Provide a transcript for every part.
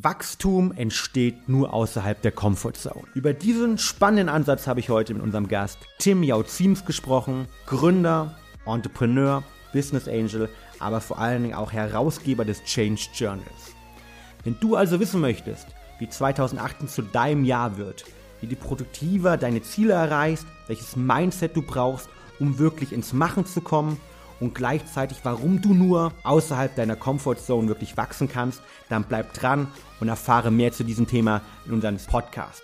Wachstum entsteht nur außerhalb der Comfortzone. Über diesen spannenden Ansatz habe ich heute mit unserem Gast Tim Jauziems gesprochen, Gründer, Entrepreneur, Business Angel, aber vor allen Dingen auch Herausgeber des Change Journals. Wenn du also wissen möchtest, wie 2018 zu deinem Jahr wird, wie du produktiver deine Ziele erreichst, welches Mindset du brauchst, um wirklich ins Machen zu kommen und gleichzeitig, warum du nur außerhalb deiner Comfortzone wirklich wachsen kannst, dann bleib dran und erfahre mehr zu diesem Thema in unserem Podcast.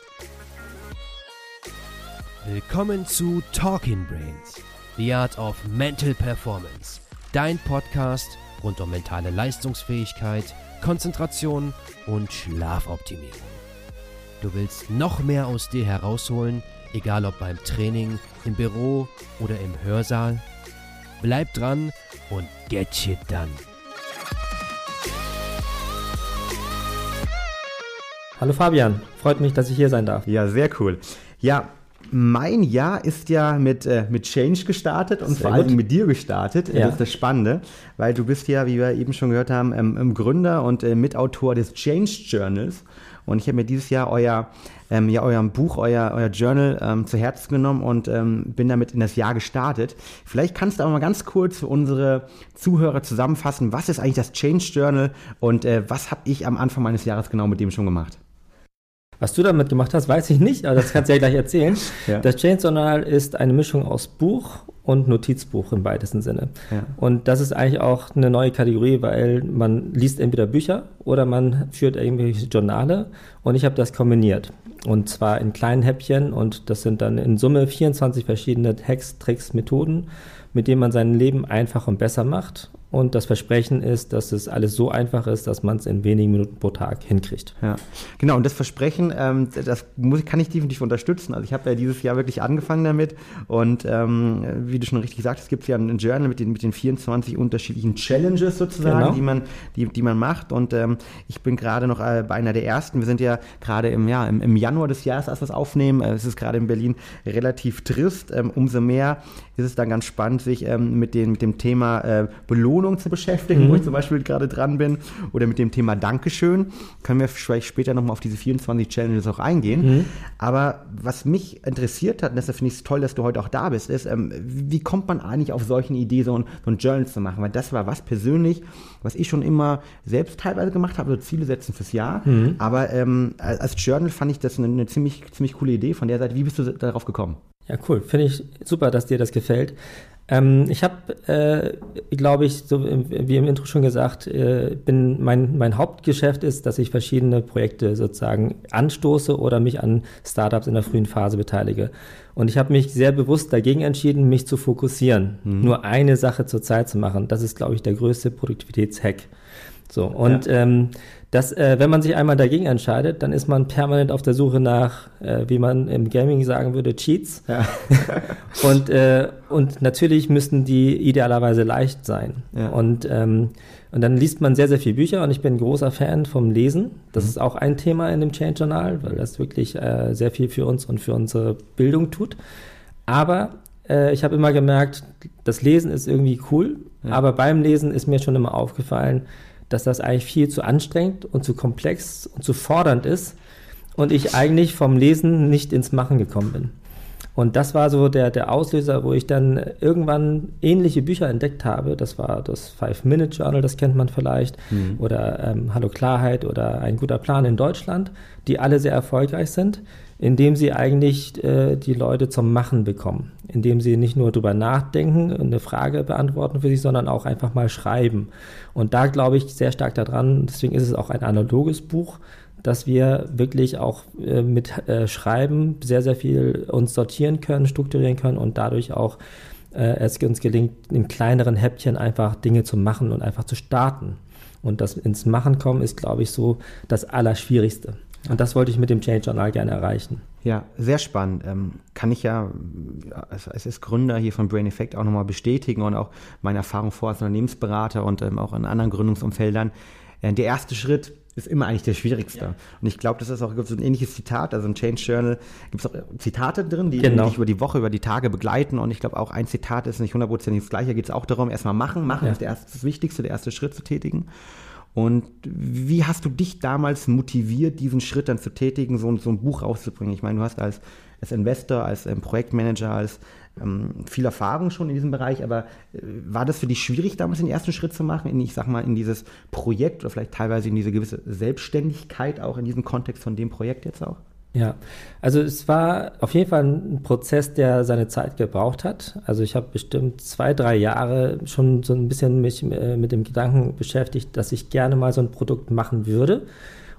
Willkommen zu Talking Brains, The Art of Mental Performance, dein Podcast rund um mentale Leistungsfähigkeit, Konzentration und Schlafoptimierung. Du willst noch mehr aus dir herausholen, egal ob beim Training, im Büro oder im Hörsaal? Bleib dran und get shit done. Hallo Fabian, freut mich, dass ich hier sein darf. Ja, sehr cool. Ja, mein Jahr ist ja mit, äh, mit Change gestartet und vor allem mit dir gestartet. Ja. Das ist das Spannende, weil du bist ja, wie wir eben schon gehört haben, ähm, Gründer und äh, Mitautor des Change Journals. Und ich habe mir dieses Jahr euer, ähm, ja, euer Buch, euer, euer Journal ähm, zu Herzen genommen und ähm, bin damit in das Jahr gestartet. Vielleicht kannst du aber mal ganz kurz für unsere Zuhörer zusammenfassen, was ist eigentlich das Change Journal und äh, was habe ich am Anfang meines Jahres genau mit dem schon gemacht? Was du damit gemacht hast, weiß ich nicht, aber das kannst du ja gleich erzählen. ja. Das Change Journal ist eine Mischung aus Buch und Notizbuch im weitesten Sinne. Ja. Und das ist eigentlich auch eine neue Kategorie, weil man liest entweder Bücher oder man führt irgendwelche Journale und ich habe das kombiniert. Und zwar in kleinen Häppchen und das sind dann in Summe 24 verschiedene Hacks, Tricks, Methoden, mit denen man sein Leben einfach und besser macht und das Versprechen ist, dass es alles so einfach ist, dass man es in wenigen Minuten pro Tag hinkriegt. Ja, genau. Und das Versprechen, ähm, das muss, kann ich definitiv unterstützen. Also ich habe ja dieses Jahr wirklich angefangen damit. Und ähm, wie du schon richtig sagst, es gibt ja ein Journal mit den, mit den 24 unterschiedlichen Challenges sozusagen, genau. die, man, die, die man macht. Und ähm, ich bin gerade noch äh, bei einer der ersten. Wir sind ja gerade im, ja, im, im Januar des Jahres, als wir es aufnehmen. Äh, es ist gerade in Berlin relativ trist. Ähm, umso mehr ist es dann ganz spannend, sich ähm, mit, den, mit dem Thema äh, Belohnung Belohnung zu beschäftigen, mhm. wo ich zum Beispiel gerade dran bin, oder mit dem Thema Dankeschön. Können wir vielleicht später nochmal auf diese 24 Challenges auch eingehen. Mhm. Aber was mich interessiert hat, und deshalb finde ich es toll, dass du heute auch da bist, ist, ähm, wie kommt man eigentlich auf solche Ideen, so ein, so ein Journal zu machen? Weil das war was persönlich, was ich schon immer selbst teilweise gemacht habe, so Ziele setzen fürs Jahr. Mhm. Aber ähm, als Journal fand ich das eine, eine ziemlich, ziemlich coole Idee von der Seite. Wie bist du darauf gekommen? Ja, cool. Finde ich super, dass dir das gefällt. Ähm, ich habe, äh, glaube ich, so wie im Intro schon gesagt, äh, bin mein, mein Hauptgeschäft ist, dass ich verschiedene Projekte sozusagen anstoße oder mich an Startups in der frühen Phase beteilige. Und ich habe mich sehr bewusst dagegen entschieden, mich zu fokussieren, mhm. nur eine Sache zur Zeit zu machen. Das ist, glaube ich, der größte Produktivitätshack. So, und ja. ähm, das, äh, wenn man sich einmal dagegen entscheidet, dann ist man permanent auf der Suche nach, äh, wie man im Gaming sagen würde, Cheats. Ja. und, äh, und natürlich müssten die idealerweise leicht sein. Ja. Und, ähm, und dann liest man sehr, sehr viele Bücher und ich bin ein großer Fan vom Lesen. Das mhm. ist auch ein Thema in dem Change Journal, weil das wirklich äh, sehr viel für uns und für unsere Bildung tut. Aber äh, ich habe immer gemerkt, das Lesen ist irgendwie cool, ja. aber beim Lesen ist mir schon immer aufgefallen, dass das eigentlich viel zu anstrengend und zu komplex und zu fordernd ist und ich eigentlich vom Lesen nicht ins Machen gekommen bin. Und das war so der, der Auslöser, wo ich dann irgendwann ähnliche Bücher entdeckt habe. Das war das Five-Minute-Journal, das kennt man vielleicht, mhm. oder ähm, Hallo Klarheit oder Ein guter Plan in Deutschland, die alle sehr erfolgreich sind indem sie eigentlich äh, die Leute zum Machen bekommen, indem sie nicht nur drüber nachdenken und eine Frage beantworten für sich, sondern auch einfach mal schreiben. Und da glaube ich sehr stark daran, deswegen ist es auch ein analoges Buch, dass wir wirklich auch äh, mit äh, Schreiben sehr, sehr viel uns sortieren können, strukturieren können und dadurch auch äh, es uns gelingt, in kleineren Häppchen einfach Dinge zu machen und einfach zu starten. Und das ins Machen kommen ist, glaube ich, so das Allerschwierigste. Und das wollte ich mit dem Change Journal gerne erreichen. Ja, sehr spannend. Ähm, kann ich ja als, Gründer hier von Brain Effect auch nochmal bestätigen und auch meine Erfahrung vor als Unternehmensberater und ähm, auch in anderen Gründungsumfeldern. Äh, der erste Schritt ist immer eigentlich der schwierigste. Ja. Und ich glaube, das ist auch so ein ähnliches Zitat, also im Change Journal gibt es auch Zitate drin, die genau. dich über die Woche, über die Tage begleiten. Und ich glaube auch ein Zitat ist nicht hundertprozentig das gleiche, geht es auch darum, erstmal machen. Machen ja. ist der erste, das Wichtigste, der erste Schritt zu tätigen. Und wie hast du dich damals motiviert, diesen Schritt dann zu tätigen, so, so ein Buch rauszubringen? Ich meine, du hast als, als Investor, als ähm, Projektmanager, als ähm, viel Erfahrung schon in diesem Bereich, aber äh, war das für dich schwierig, damals den ersten Schritt zu machen, in, ich sag mal, in dieses Projekt oder vielleicht teilweise in diese gewisse Selbstständigkeit auch in diesem Kontext von dem Projekt jetzt auch? Ja, also es war auf jeden Fall ein Prozess, der seine Zeit gebraucht hat. Also ich habe bestimmt zwei, drei Jahre schon so ein bisschen mich äh, mit dem Gedanken beschäftigt, dass ich gerne mal so ein Produkt machen würde.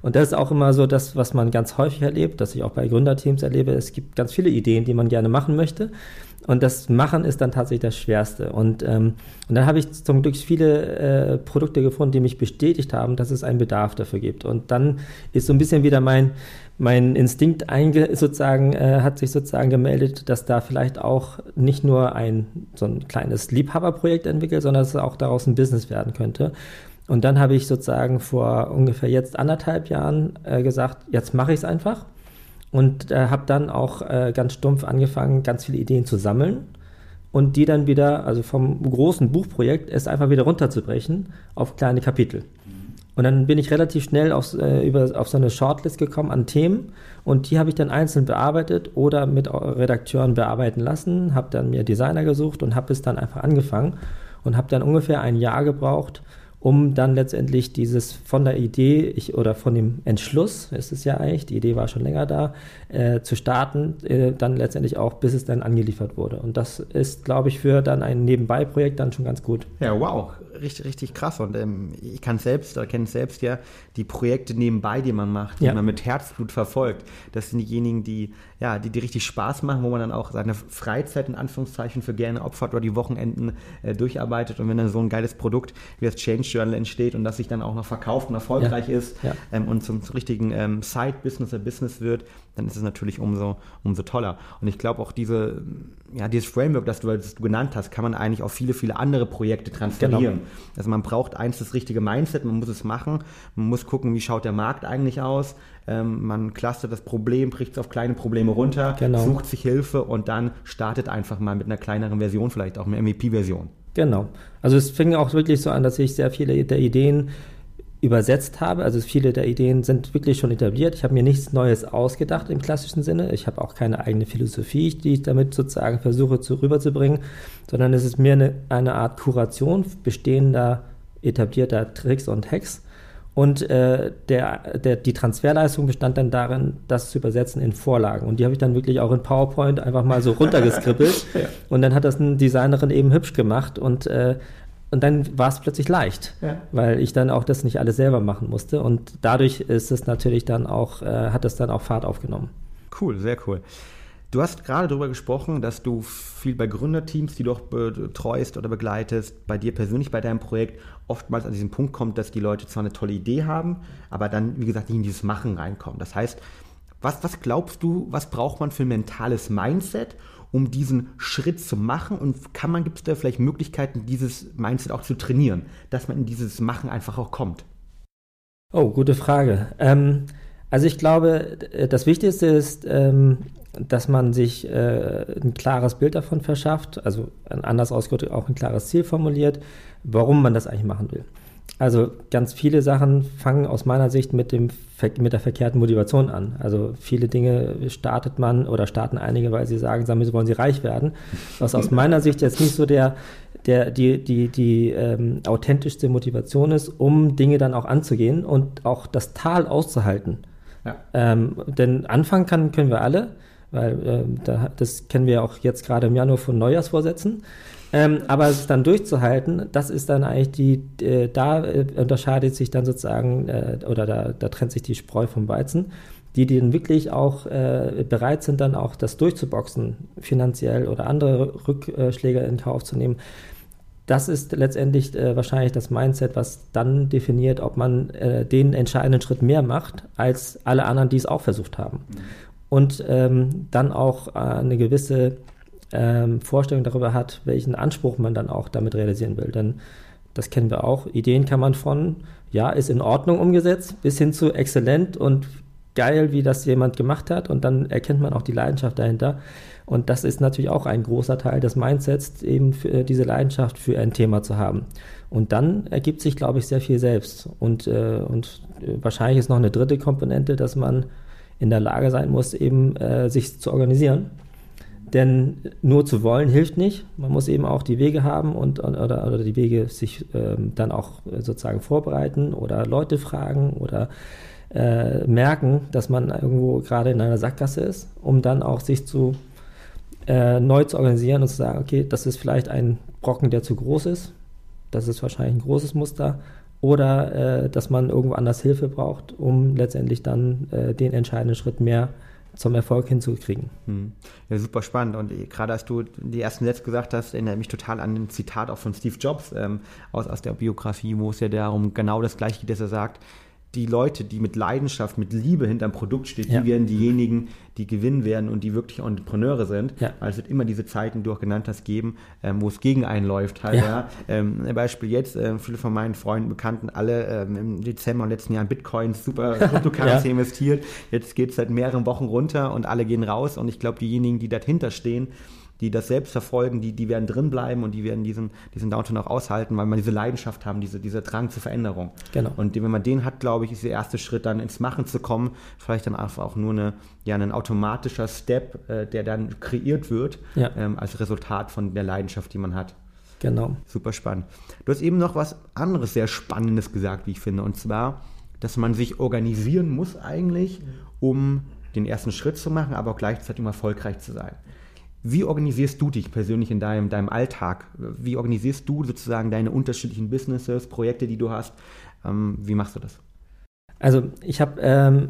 Und das ist auch immer so das, was man ganz häufig erlebt, dass ich auch bei Gründerteams erlebe. Es gibt ganz viele Ideen, die man gerne machen möchte. Und das Machen ist dann tatsächlich das Schwerste. Und, ähm, und dann habe ich zum Glück viele äh, Produkte gefunden, die mich bestätigt haben, dass es einen Bedarf dafür gibt. Und dann ist so ein bisschen wieder mein, mein Instinkt einge sozusagen, äh, hat sich sozusagen gemeldet, dass da vielleicht auch nicht nur ein so ein kleines Liebhaberprojekt entwickelt, sondern dass es auch daraus ein Business werden könnte. Und dann habe ich sozusagen vor ungefähr jetzt anderthalb Jahren äh, gesagt, jetzt mache ich es einfach und äh, habe dann auch äh, ganz stumpf angefangen, ganz viele Ideen zu sammeln und die dann wieder, also vom großen Buchprojekt, es einfach wieder runterzubrechen auf kleine Kapitel. Und dann bin ich relativ schnell auf, äh, über, auf so eine Shortlist gekommen an Themen und die habe ich dann einzeln bearbeitet oder mit Redakteuren bearbeiten lassen, habe dann mir Designer gesucht und habe es dann einfach angefangen und habe dann ungefähr ein Jahr gebraucht, um dann letztendlich dieses von der Idee ich, oder von dem Entschluss, ist es ja eigentlich, die Idee war schon länger da, äh, zu starten, äh, dann letztendlich auch, bis es dann angeliefert wurde. Und das ist, glaube ich, für dann ein Nebenbei-Projekt dann schon ganz gut. Ja, wow, richtig, richtig krass. Und ähm, ich kann selbst oder kenne es selbst ja, die Projekte nebenbei, die man macht, die ja. man mit Herzblut verfolgt, das sind diejenigen, die, ja, die, die richtig Spaß machen, wo man dann auch seine Freizeit in Anführungszeichen für gerne opfert oder die Wochenenden äh, durcharbeitet. Und wenn dann so ein geiles Produkt wie das Change Journal entsteht und das sich dann auch noch verkauft und erfolgreich ja. ist. Ähm, und zum, zum richtigen ähm, Side-Business oder Business wird, dann ist es natürlich umso, umso toller. Und ich glaube auch diese, ja, dieses Framework, das du, das du genannt hast, kann man eigentlich auf viele, viele andere Projekte transferieren. Genau. Also man braucht eins das richtige Mindset, man muss es machen, man muss gucken, wie schaut der Markt eigentlich aus, ähm, man clustert das Problem, bricht es auf kleine Probleme runter, genau. sucht sich Hilfe und dann startet einfach mal mit einer kleineren Version, vielleicht auch eine MVP-Version. Genau. Also es fing auch wirklich so an, dass ich sehr viele der Ideen übersetzt habe. Also viele der Ideen sind wirklich schon etabliert. Ich habe mir nichts Neues ausgedacht im klassischen Sinne. Ich habe auch keine eigene Philosophie, die ich damit sozusagen versuche zu rüberzubringen, sondern es ist mehr eine, eine Art Kuration bestehender etablierter Tricks und Hacks und äh, der, der, die Transferleistung bestand dann darin, das zu übersetzen in Vorlagen. Und die habe ich dann wirklich auch in PowerPoint einfach mal so runtergeskribbelt. ja. Und dann hat das eine Designerin eben hübsch gemacht und, äh, und dann war es plötzlich leicht, ja. weil ich dann auch das nicht alles selber machen musste. Und dadurch ist es natürlich dann auch, äh, hat es dann auch Fahrt aufgenommen. Cool, sehr cool. Du hast gerade darüber gesprochen, dass du viel bei Gründerteams, die du auch betreust oder begleitest, bei dir persönlich, bei deinem Projekt oftmals an diesen Punkt kommt, dass die Leute zwar eine tolle Idee haben, aber dann, wie gesagt, nicht in dieses Machen reinkommen. Das heißt, was, was glaubst du, was braucht man für ein mentales Mindset, um diesen Schritt zu machen? Und kann man, gibt es da vielleicht Möglichkeiten, dieses Mindset auch zu trainieren, dass man in dieses Machen einfach auch kommt? Oh, gute Frage. Ähm, also ich glaube, das Wichtigste ist, ähm, dass man sich äh, ein klares Bild davon verschafft, also anders ausgedrückt auch ein klares Ziel formuliert, warum man das eigentlich machen will. Also ganz viele Sachen fangen aus meiner Sicht mit, dem, mit der verkehrten Motivation an. Also viele Dinge startet man oder starten einige, weil sie sagen, damit wollen sie reich werden. Was aus meiner Sicht jetzt nicht so der, der, die, die, die ähm, authentischste Motivation ist, um Dinge dann auch anzugehen und auch das Tal auszuhalten. Ja. Ähm, denn anfangen kann, können wir alle weil äh, da, das kennen wir auch jetzt gerade im Januar von Neujahrsvorsätzen. Ähm, aber es dann durchzuhalten, das ist dann eigentlich die, äh, da äh, unterscheidet sich dann sozusagen, äh, oder da, da, trennt sich die Spreu vom Weizen, die, die dann wirklich auch äh, bereit sind, dann auch das durchzuboxen, finanziell oder andere Rückschläge in Kauf zu nehmen. Das ist letztendlich äh, wahrscheinlich das Mindset, was dann definiert, ob man den entscheidenden Schritt mehr macht, als alle anderen, die es auch versucht haben. Mhm und ähm, dann auch äh, eine gewisse ähm, Vorstellung darüber hat, welchen Anspruch man dann auch damit realisieren will. Denn das kennen wir auch. Ideen kann man von, ja, ist in Ordnung umgesetzt, bis hin zu exzellent und geil, wie das jemand gemacht hat und dann erkennt man auch die Leidenschaft dahinter. Und das ist natürlich auch ein großer Teil des Mindsets, eben für äh, diese Leidenschaft für ein Thema zu haben. Und dann ergibt sich, glaube ich, sehr viel selbst. Und, äh, und äh, wahrscheinlich ist noch eine dritte Komponente, dass man in der Lage sein muss, eben äh, sich zu organisieren. Denn nur zu wollen hilft nicht. Man muss eben auch die Wege haben und oder, oder die Wege sich ähm, dann auch sozusagen vorbereiten oder Leute fragen oder äh, merken, dass man irgendwo gerade in einer Sackgasse ist, um dann auch sich zu äh, neu zu organisieren und zu sagen, okay, das ist vielleicht ein Brocken, der zu groß ist. Das ist wahrscheinlich ein großes Muster. Oder äh, dass man irgendwo anders Hilfe braucht, um letztendlich dann äh, den entscheidenden Schritt mehr zum Erfolg hinzukriegen. Hm. Ja, super spannend. Und gerade als du die ersten Sätze gesagt hast, erinnere mich total an ein Zitat auch von Steve Jobs ähm, aus, aus der Biografie, wo es ja darum genau das Gleiche geht, dass er sagt, die Leute, die mit Leidenschaft, mit Liebe hinterm Produkt stehen, ja. die werden diejenigen, die gewinnen werden und die wirklich Entrepreneure sind. Ja. Also es wird immer diese Zeiten, die du auch genannt hast, geben, ähm, wo es gegen einen läuft. Halt, ja. Ähm, Beispiel jetzt, äh, viele von meinen Freunden, Bekannten, alle ähm, im Dezember letzten Jahr in Bitcoins, super Kryptocurrency ja. investiert. Jetzt geht es seit mehreren Wochen runter und alle gehen raus. Und ich glaube, diejenigen, die dahinter stehen, die das selbst verfolgen, die, die werden drin bleiben und die werden diesen, diesen Downturn auch aushalten, weil man diese Leidenschaft haben, diese, dieser Drang zur Veränderung. Genau. Und wenn man den hat, glaube ich, ist der erste Schritt dann ins Machen zu kommen, vielleicht dann einfach auch nur eine, ja, ein automatischer Step, äh, der dann kreiert wird ja. ähm, als Resultat von der Leidenschaft, die man hat. Genau. Super spannend. Du hast eben noch was anderes sehr Spannendes gesagt, wie ich finde, und zwar, dass man sich organisieren muss eigentlich, um den ersten Schritt zu machen, aber auch gleichzeitig um erfolgreich zu sein. Wie organisierst du dich persönlich in deinem, deinem Alltag? Wie organisierst du sozusagen deine unterschiedlichen Businesses, Projekte, die du hast? Ähm, wie machst du das? Also ich habe ähm,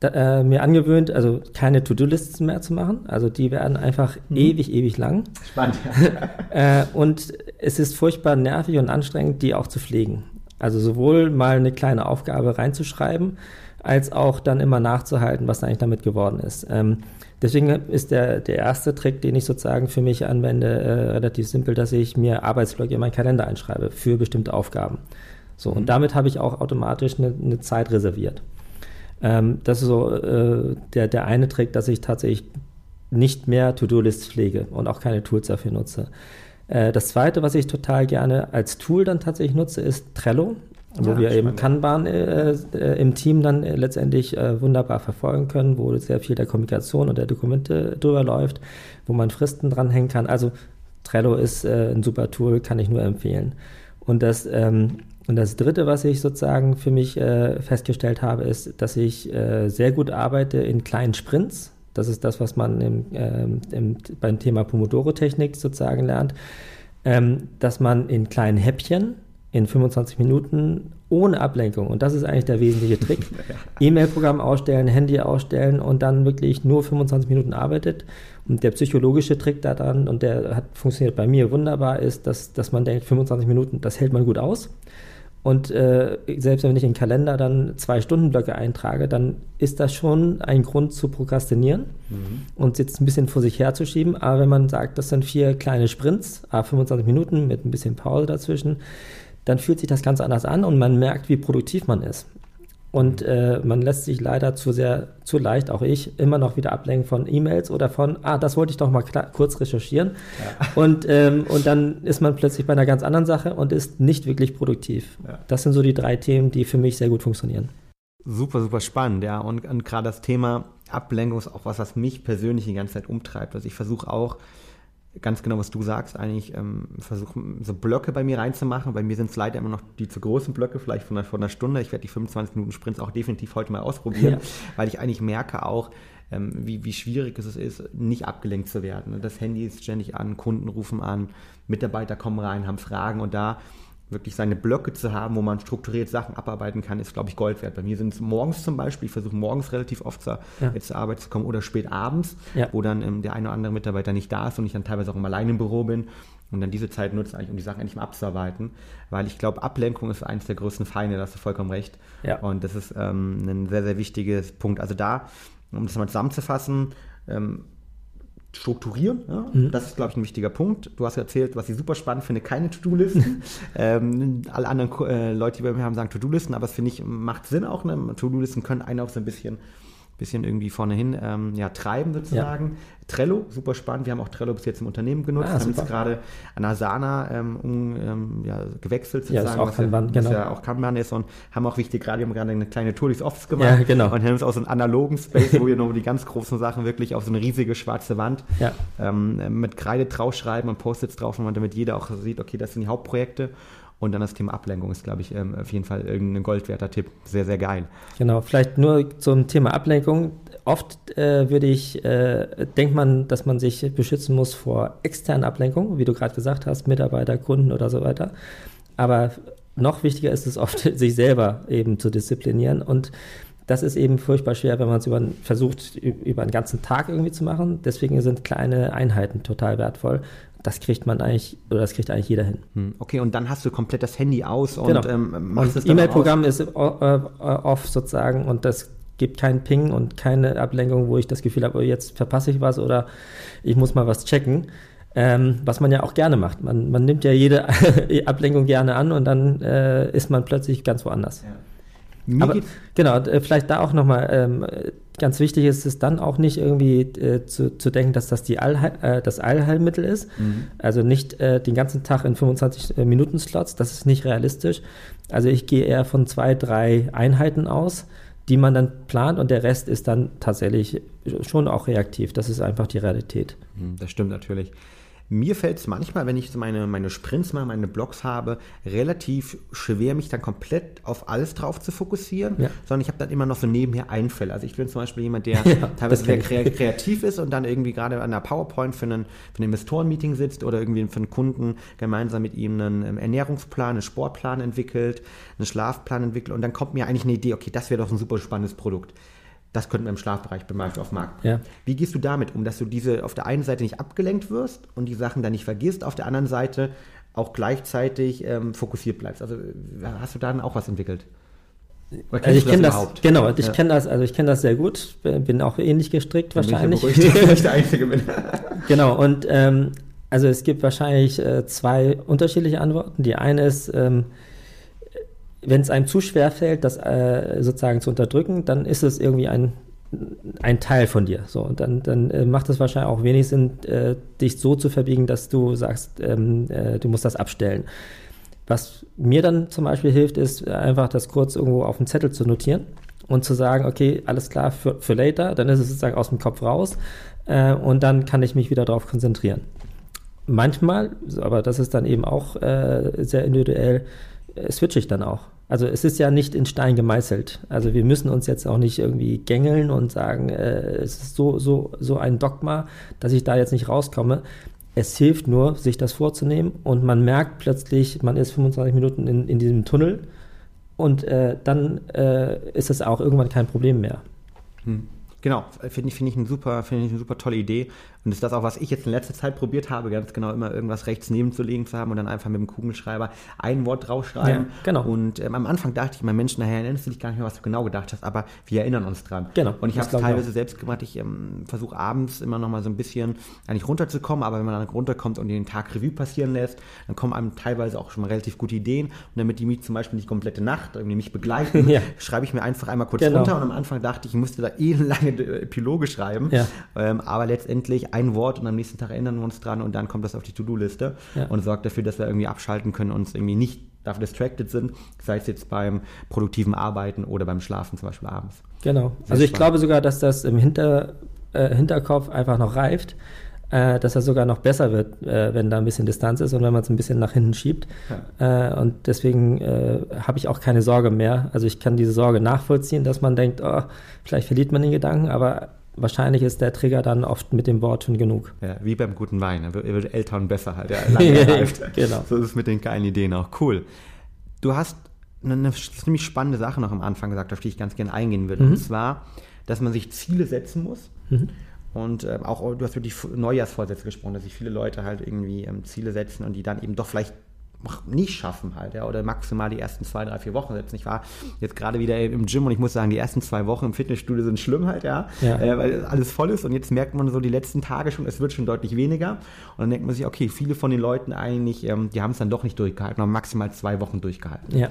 äh, mir angewöhnt, also keine To-Do-Lists mehr zu machen. Also die werden einfach mhm. ewig, ewig lang. Spannend. äh, und es ist furchtbar nervig und anstrengend, die auch zu pflegen. Also sowohl mal eine kleine Aufgabe reinzuschreiben, als auch dann immer nachzuhalten, was eigentlich damit geworden ist. Ähm, Deswegen ist der, der erste Trick, den ich sozusagen für mich anwende, äh, relativ simpel, dass ich mir Arbeitsblöcke in meinen Kalender einschreibe für bestimmte Aufgaben. So, und mhm. damit habe ich auch automatisch eine, eine Zeit reserviert. Ähm, das ist so äh, der, der eine Trick, dass ich tatsächlich nicht mehr To-Do-Lists pflege und auch keine Tools dafür nutze. Äh, das zweite, was ich total gerne als Tool dann tatsächlich nutze, ist Trello wo ja, wir eben Kanban äh, äh, im Team dann äh, letztendlich äh, wunderbar verfolgen können, wo sehr viel der Kommunikation und der Dokumente drüber läuft, wo man Fristen dranhängen kann. Also Trello ist äh, ein super Tool, kann ich nur empfehlen. Und das, ähm, und das Dritte, was ich sozusagen für mich äh, festgestellt habe, ist, dass ich sehr gut arbeite in kleinen Sprints. Das ist das, was man im, ähm, im, beim Thema Pomodoro-Technik sozusagen lernt, ähm, dass man in kleinen Häppchen in 25 Minuten ohne Ablenkung. Und das ist eigentlich der wesentliche Trick. E-Mail-Programm ausstellen, Handy ausstellen und dann wirklich nur 25 Minuten arbeitet. Und der psychologische Trick da dann, und der hat funktioniert bei mir wunderbar, ist, dass, dass man denkt, 25 Minuten, das hält man gut aus. Und äh, selbst wenn ich in den Kalender dann zwei Stundenblöcke eintrage, dann ist das schon ein Grund zu prokrastinieren mhm. und jetzt ein bisschen vor sich herzuschieben. Aber wenn man sagt, das sind vier kleine Sprints, 25 Minuten mit ein bisschen Pause dazwischen, dann fühlt sich das ganz anders an und man merkt, wie produktiv man ist. Und äh, man lässt sich leider zu sehr, zu leicht, auch ich, immer noch wieder ablenken von E-Mails oder von, ah, das wollte ich doch mal kurz recherchieren. Ja. Und, ähm, und dann ist man plötzlich bei einer ganz anderen Sache und ist nicht wirklich produktiv. Ja. Das sind so die drei Themen, die für mich sehr gut funktionieren. Super, super spannend, ja. Und, und gerade das Thema Ablenkung ist auch was, was mich persönlich die ganze Zeit umtreibt. Also ich versuche auch, ganz genau, was du sagst, eigentlich ähm, versuchen, so Blöcke bei mir reinzumachen. Bei mir sind es leider immer noch die zu großen Blöcke, vielleicht von einer, von einer Stunde. Ich werde die 25 Minuten Sprints auch definitiv heute mal ausprobieren, ja. weil ich eigentlich merke auch, ähm, wie, wie schwierig es ist, nicht abgelenkt zu werden. Das Handy ist ständig an, Kunden rufen an, Mitarbeiter kommen rein, haben Fragen und da wirklich seine Blöcke zu haben, wo man strukturiert Sachen abarbeiten kann, ist, glaube ich, Gold wert. Bei mir sind es morgens zum Beispiel, ich versuche morgens relativ oft zur, ja. jetzt zur Arbeit zu kommen oder spät abends, ja. wo dann ähm, der eine oder andere Mitarbeiter nicht da ist und ich dann teilweise auch immer allein im Büro bin und dann diese Zeit nutze eigentlich, um die Sachen endlich mal abzuarbeiten, weil ich glaube, Ablenkung ist eines der größten Feinde, da hast du vollkommen recht. Ja. Und das ist ähm, ein sehr, sehr wichtiges Punkt. Also da, um das mal zusammenzufassen, ähm, strukturieren. Ja? Mhm. Das ist, glaube ich, ein wichtiger Punkt. Du hast erzählt, was ich super spannend finde, keine To-Do-Listen. ähm, alle anderen äh, Leute, die bei mir haben, sagen To-Do-Listen, aber das finde ich, macht Sinn auch. Ne? To-Do-Listen können einen auch so ein bisschen bisschen irgendwie vorne hin ähm, ja, treiben sozusagen. Trello, super spannend. Wir haben auch Trello bis jetzt im Unternehmen genutzt. Ah, haben jetzt gerade an Asana ähm, um, ähm, ja, gewechselt sozusagen. Ja, ist auch Kanban, ja, genau. ja auch Kanban ist und haben auch wichtig, gerade wir haben gerade eine kleine Tour durchs Office gemacht. Ja, genau. Und haben uns aus so einem analogen Space, wo wir nur die ganz großen Sachen wirklich auf so eine riesige schwarze Wand ja. ähm, mit Kreide draufschreiben und Post-its drauf, und damit jeder auch sieht, okay, das sind die Hauptprojekte. Und dann das Thema Ablenkung ist, glaube ich, ähm, auf jeden Fall irgendein goldwerter Tipp. Sehr, sehr geil. Genau, vielleicht nur zum Thema Ablenkung. Oft äh, würde ich, äh, denkt man, dass man sich beschützen muss vor externen Ablenkungen, wie du gerade gesagt hast, Mitarbeiter, Kunden oder so weiter. Aber noch wichtiger ist es oft, sich selber eben zu disziplinieren. Und das ist eben furchtbar schwer, wenn man es versucht, über einen ganzen Tag irgendwie zu machen. Deswegen sind kleine Einheiten total wertvoll das kriegt man eigentlich, oder das kriegt eigentlich jeder hin. Hm, okay, und dann hast du komplett das Handy aus und genau. ähm, machst und es E-Mail-Programm ist äh, off sozusagen und das gibt keinen Ping und keine Ablenkung, wo ich das Gefühl habe, oh, jetzt verpasse ich was oder ich muss mal was checken. Ähm, was man ja auch gerne macht. Man, man nimmt ja jede Ablenkung gerne an und dann äh, ist man plötzlich ganz woanders. Ja. Aber genau, äh, vielleicht da auch nochmal, ähm, ganz wichtig ist es dann auch nicht irgendwie äh, zu, zu denken, dass das die Allheil, äh, das Allheilmittel ist. Mhm. Also nicht äh, den ganzen Tag in 25 äh, Minuten Slots, das ist nicht realistisch. Also ich gehe eher von zwei, drei Einheiten aus, die man dann plant und der Rest ist dann tatsächlich schon auch reaktiv. Das ist einfach die Realität. Mhm, das stimmt natürlich. Mir fällt es manchmal, wenn ich so meine, meine Sprints mal, meine Blogs habe, relativ schwer, mich dann komplett auf alles drauf zu fokussieren, ja. sondern ich habe dann immer noch so nebenher Einfälle. Also ich bin zum Beispiel jemand, der ja, teilweise sehr kreativ ist und dann irgendwie gerade an der PowerPoint für, einen, für ein Investorenmeeting sitzt oder irgendwie für einen Kunden gemeinsam mit ihm einen Ernährungsplan, einen Sportplan entwickelt, einen Schlafplan entwickelt und dann kommt mir eigentlich eine Idee, okay, das wäre doch ein super spannendes Produkt das könnten wir im Schlafbereich beim Beispiel auf dem Markt. Ja. Wie gehst du damit um, dass du diese auf der einen Seite nicht abgelenkt wirst und die Sachen dann nicht vergisst, auf der anderen Seite auch gleichzeitig ähm, fokussiert bleibst? Also hast du da auch was entwickelt? Also ich kenne das, das genau, ich ja. kenne das, also ich kenne das sehr gut, bin auch ähnlich gestrickt dann wahrscheinlich. Bin ich ja beruhigt, ich der Einzige bin. genau, und ähm, also es gibt wahrscheinlich äh, zwei unterschiedliche Antworten. Die eine ist, ähm, wenn es einem zu schwer fällt, das äh, sozusagen zu unterdrücken, dann ist es irgendwie ein, ein Teil von dir. So, und dann, dann äh, macht es wahrscheinlich auch wenig Sinn, äh, dich so zu verbiegen, dass du sagst, ähm, äh, du musst das abstellen. Was mir dann zum Beispiel hilft, ist einfach das kurz irgendwo auf dem Zettel zu notieren und zu sagen, okay, alles klar für, für later, dann ist es sozusagen aus dem Kopf raus äh, und dann kann ich mich wieder darauf konzentrieren. Manchmal, aber das ist dann eben auch äh, sehr individuell, switche ich dann auch. Also es ist ja nicht in Stein gemeißelt. Also wir müssen uns jetzt auch nicht irgendwie gängeln und sagen, äh, es ist so, so, so ein Dogma, dass ich da jetzt nicht rauskomme. Es hilft nur, sich das vorzunehmen und man merkt plötzlich, man ist 25 Minuten in, in diesem Tunnel und äh, dann äh, ist es auch irgendwann kein Problem mehr. Hm. Genau, finde ich, find ich, find ich eine super tolle Idee. Und ist das auch, was ich jetzt in letzter Zeit probiert habe, ganz genau immer irgendwas rechts neben zu legen zu haben und dann einfach mit dem Kugelschreiber ein Wort draufschreiben. Ja, genau. Und ähm, am Anfang dachte ich, mein Mensch, nachher erinnerst du dich gar nicht mehr, was du genau gedacht hast, aber wir erinnern uns dran. Genau. Und ich habe es teilweise selbst gemacht. Ich ähm, versuche abends immer noch mal so ein bisschen eigentlich runterzukommen, aber wenn man dann runterkommt und den Tag Revue passieren lässt, dann kommen einem teilweise auch schon mal relativ gute Ideen. Und damit die mich zum Beispiel nicht komplette Nacht irgendwie mich begleiten, ja. schreibe ich mir einfach einmal kurz genau. runter. Und am Anfang dachte ich, ich musste da elendlange Epiloge schreiben. Ja. Ähm, aber letztendlich ein Wort und am nächsten Tag erinnern wir uns dran und dann kommt das auf die To-Do-Liste ja. und sorgt dafür, dass wir irgendwie abschalten können und uns irgendwie nicht dafür distracted sind, sei es jetzt beim produktiven Arbeiten oder beim Schlafen zum Beispiel abends. Genau. Sehr also ich spannend. glaube sogar, dass das im Hinter, äh, Hinterkopf einfach noch reift. Äh, dass er sogar noch besser wird, äh, wenn da ein bisschen Distanz ist und wenn man es ein bisschen nach hinten schiebt. Ja. Äh, und deswegen äh, habe ich auch keine Sorge mehr. Also ich kann diese Sorge nachvollziehen, dass man denkt, oh, vielleicht verliert man den Gedanken, aber wahrscheinlich ist der Trigger dann oft mit dem Wort schon genug. Ja, wie beim guten Wein. Er wird älter und besser halt. Ja, lange genau. So ist es mit den geilen Ideen auch. Cool. Du hast eine, eine, ziemlich spannende Sache noch am Anfang gesagt, auf die ich ganz gerne eingehen würde. Mhm. Und zwar, dass man sich Ziele setzen muss. Mhm. Und äh, auch, du hast über die Neujahrsvorsätze gesprochen, dass sich viele Leute halt irgendwie ähm, Ziele setzen und die dann eben doch vielleicht nicht schaffen halt, ja, oder maximal die ersten zwei, drei, vier Wochen setzen. Ich war jetzt gerade wieder im Gym und ich muss sagen, die ersten zwei Wochen im Fitnessstudio sind schlimm halt, ja, ja. Äh, weil alles voll ist und jetzt merkt man so die letzten Tage schon, es wird schon deutlich weniger und dann denkt man sich, okay, viele von den Leuten eigentlich, ähm, die haben es dann doch nicht durchgehalten, haben maximal zwei Wochen durchgehalten. Ja.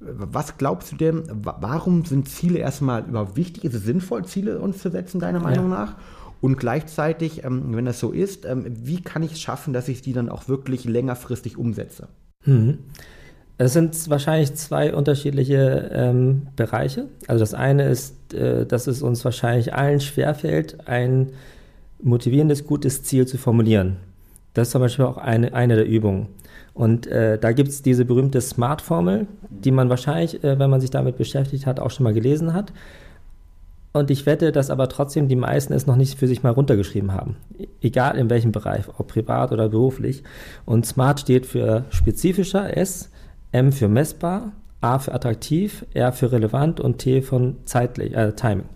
Was glaubst du denn, warum sind Ziele erstmal überhaupt wichtig? Ist es sinnvoll, Ziele uns zu setzen, deiner Meinung ja. nach? Und gleichzeitig, ähm, wenn das so ist, ähm, wie kann ich es schaffen, dass ich die dann auch wirklich längerfristig umsetze? Mhm. Es sind wahrscheinlich zwei unterschiedliche ähm, Bereiche. Also das eine ist, äh, dass es uns wahrscheinlich allen schwerfällt, ein motivierendes, gutes Ziel zu formulieren. Das ist zum Beispiel auch eine, eine der Übungen. Und äh, da gibt es diese berühmte Smart-Formel, die man wahrscheinlich, äh, wenn man sich damit beschäftigt hat, auch schon mal gelesen hat. Und ich wette, dass aber trotzdem die meisten es noch nicht für sich mal runtergeschrieben haben. Egal in welchem Bereich, ob privat oder beruflich. Und SMART steht für spezifischer S, M für messbar, A für attraktiv, R für relevant und T von zeitlich, äh, Timing.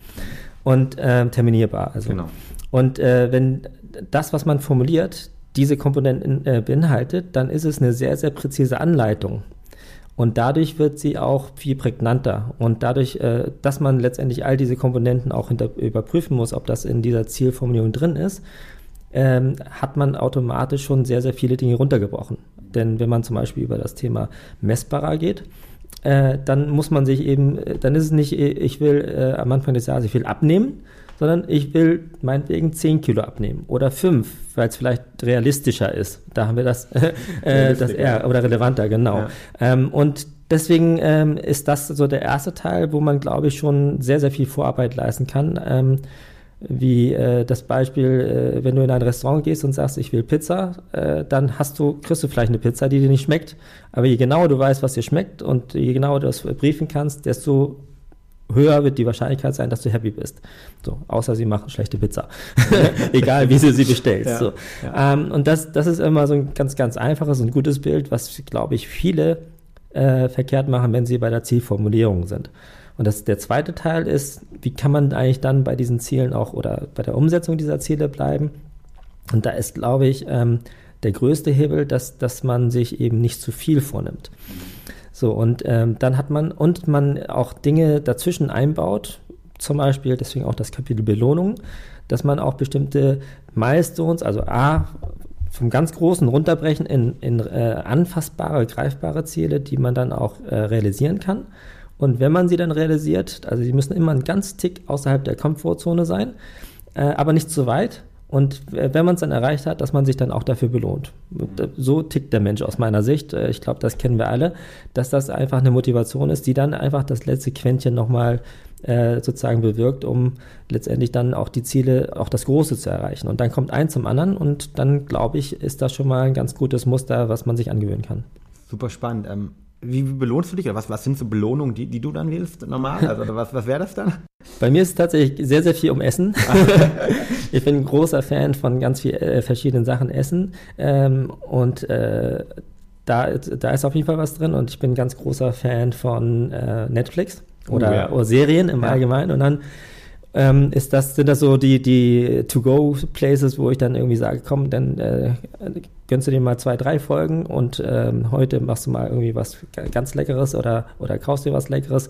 Und äh, terminierbar. Also. Genau. Und äh, wenn das, was man formuliert, diese Komponenten äh, beinhaltet, dann ist es eine sehr, sehr präzise Anleitung. Und dadurch wird sie auch viel prägnanter. Und dadurch, äh, dass man letztendlich all diese Komponenten auch hinter, überprüfen muss, ob das in dieser Zielformulierung drin ist, ähm, hat man automatisch schon sehr, sehr viele Dinge runtergebrochen. Denn wenn man zum Beispiel über das Thema messbarer geht, äh, dann muss man sich eben, äh, dann ist es nicht, ich will äh, am Anfang des Jahres, ich will abnehmen, sondern ich will meinetwegen 10 Kilo abnehmen oder 5, weil es vielleicht realistischer ist. Da haben wir das, äh, das eher, oder relevanter, genau. Ja. Ähm, und deswegen ähm, ist das so der erste Teil, wo man, glaube ich, schon sehr, sehr viel Vorarbeit leisten kann. Ähm, wie äh, das Beispiel, äh, wenn du in ein Restaurant gehst und sagst, ich will Pizza, äh, dann hast du, kriegst du vielleicht eine Pizza, die dir nicht schmeckt. Aber je genauer du weißt, was dir schmeckt und je genauer du das briefen kannst, desto höher wird die Wahrscheinlichkeit sein, dass du happy bist. So, außer sie machen schlechte Pizza. Egal, wie du sie bestellst. Ja, so. Ja. Ähm, und das, das ist immer so ein ganz, ganz einfaches und gutes Bild, was, glaube ich, viele äh, verkehrt machen, wenn sie bei der Zielformulierung sind. Und das, der zweite Teil ist, wie kann man eigentlich dann bei diesen Zielen auch oder bei der Umsetzung dieser Ziele bleiben? Und da ist, glaube ich, ähm, der größte Hebel, dass, dass man sich eben nicht zu viel vornimmt. So, und ähm, dann hat man, und man auch Dinge dazwischen einbaut, zum Beispiel, deswegen auch das Kapitel Belohnung, dass man auch bestimmte Milestones, also A, vom ganz Großen runterbrechen in, in äh, anfassbare, greifbare Ziele, die man dann auch äh, realisieren kann. Und wenn man sie dann realisiert, also sie müssen immer ein ganz Tick außerhalb der Komfortzone sein, äh, aber nicht zu weit, und wenn man es dann erreicht hat, dass man sich dann auch dafür belohnt. So tickt der Mensch aus meiner Sicht. Äh, ich glaube, das kennen wir alle, dass das einfach eine Motivation ist, die dann einfach das letzte Quäntchen nochmal äh, sozusagen bewirkt, um letztendlich dann auch die Ziele, auch das Große zu erreichen. Und dann kommt eins zum anderen und dann, glaube ich, ist das schon mal ein ganz gutes Muster, was man sich angewöhnen kann. Super spannend. Ähm, wie belohnst du dich? Oder was, was sind so Belohnungen, die, die du dann wählst normal? Also, was, was wäre das dann? Bei mir ist es tatsächlich sehr, sehr viel um Essen. ich bin ein großer Fan von ganz vielen äh, verschiedenen Sachen Essen. Ähm, und äh, da, da ist auf jeden Fall was drin. Und ich bin ein ganz großer Fan von äh, Netflix oder, oh, ja. oder, Serien im ja. Allgemeinen. Und dann ähm, ist das, sind das so die, die To-Go-Places, wo ich dann irgendwie sage, komm, dann äh, gönnst du dir mal zwei, drei Folgen und ähm, heute machst du mal irgendwie was ganz Leckeres oder, oder kaufst dir was Leckeres.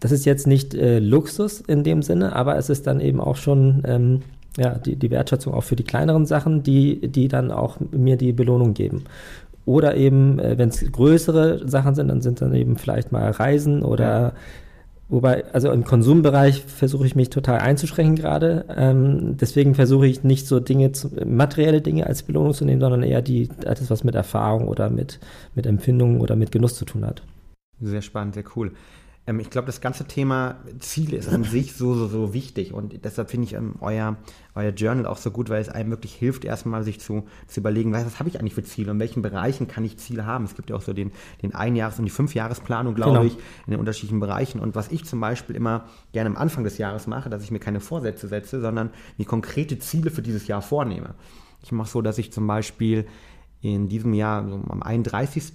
Das ist jetzt nicht äh, Luxus in dem Sinne, aber es ist dann eben auch schon ähm, ja, die, die Wertschätzung auch für die kleineren Sachen, die, die dann auch mir die Belohnung geben. Oder eben, äh, wenn es größere Sachen sind, dann sind dann eben vielleicht mal Reisen oder. Wobei, also im Konsumbereich versuche ich mich total einzuschränken gerade. Ähm, deswegen versuche ich nicht so Dinge, zu, materielle Dinge als Belohnung zu nehmen, sondern eher die, das, was mit Erfahrung oder mit, mit Empfindungen oder mit Genuss zu tun hat. Sehr spannend, sehr cool. Ähm, ich glaube, das ganze Thema Ziele ist an sich so, so, so wichtig und deshalb finde ich ähm, euer, euer Journal auch so gut, weil es einem wirklich hilft, erstmal sich zu, zu überlegen, was, was habe ich eigentlich für Ziele, in welchen Bereichen kann ich Ziele haben. Es gibt ja auch so den, den Einjahres- und die Fünfjahresplanung, glaube genau. ich, in den unterschiedlichen Bereichen. Und was ich zum Beispiel immer gerne am Anfang des Jahres mache, dass ich mir keine Vorsätze setze, sondern mir konkrete Ziele für dieses Jahr vornehme. Ich mache so, dass ich zum Beispiel in diesem Jahr, so am 31.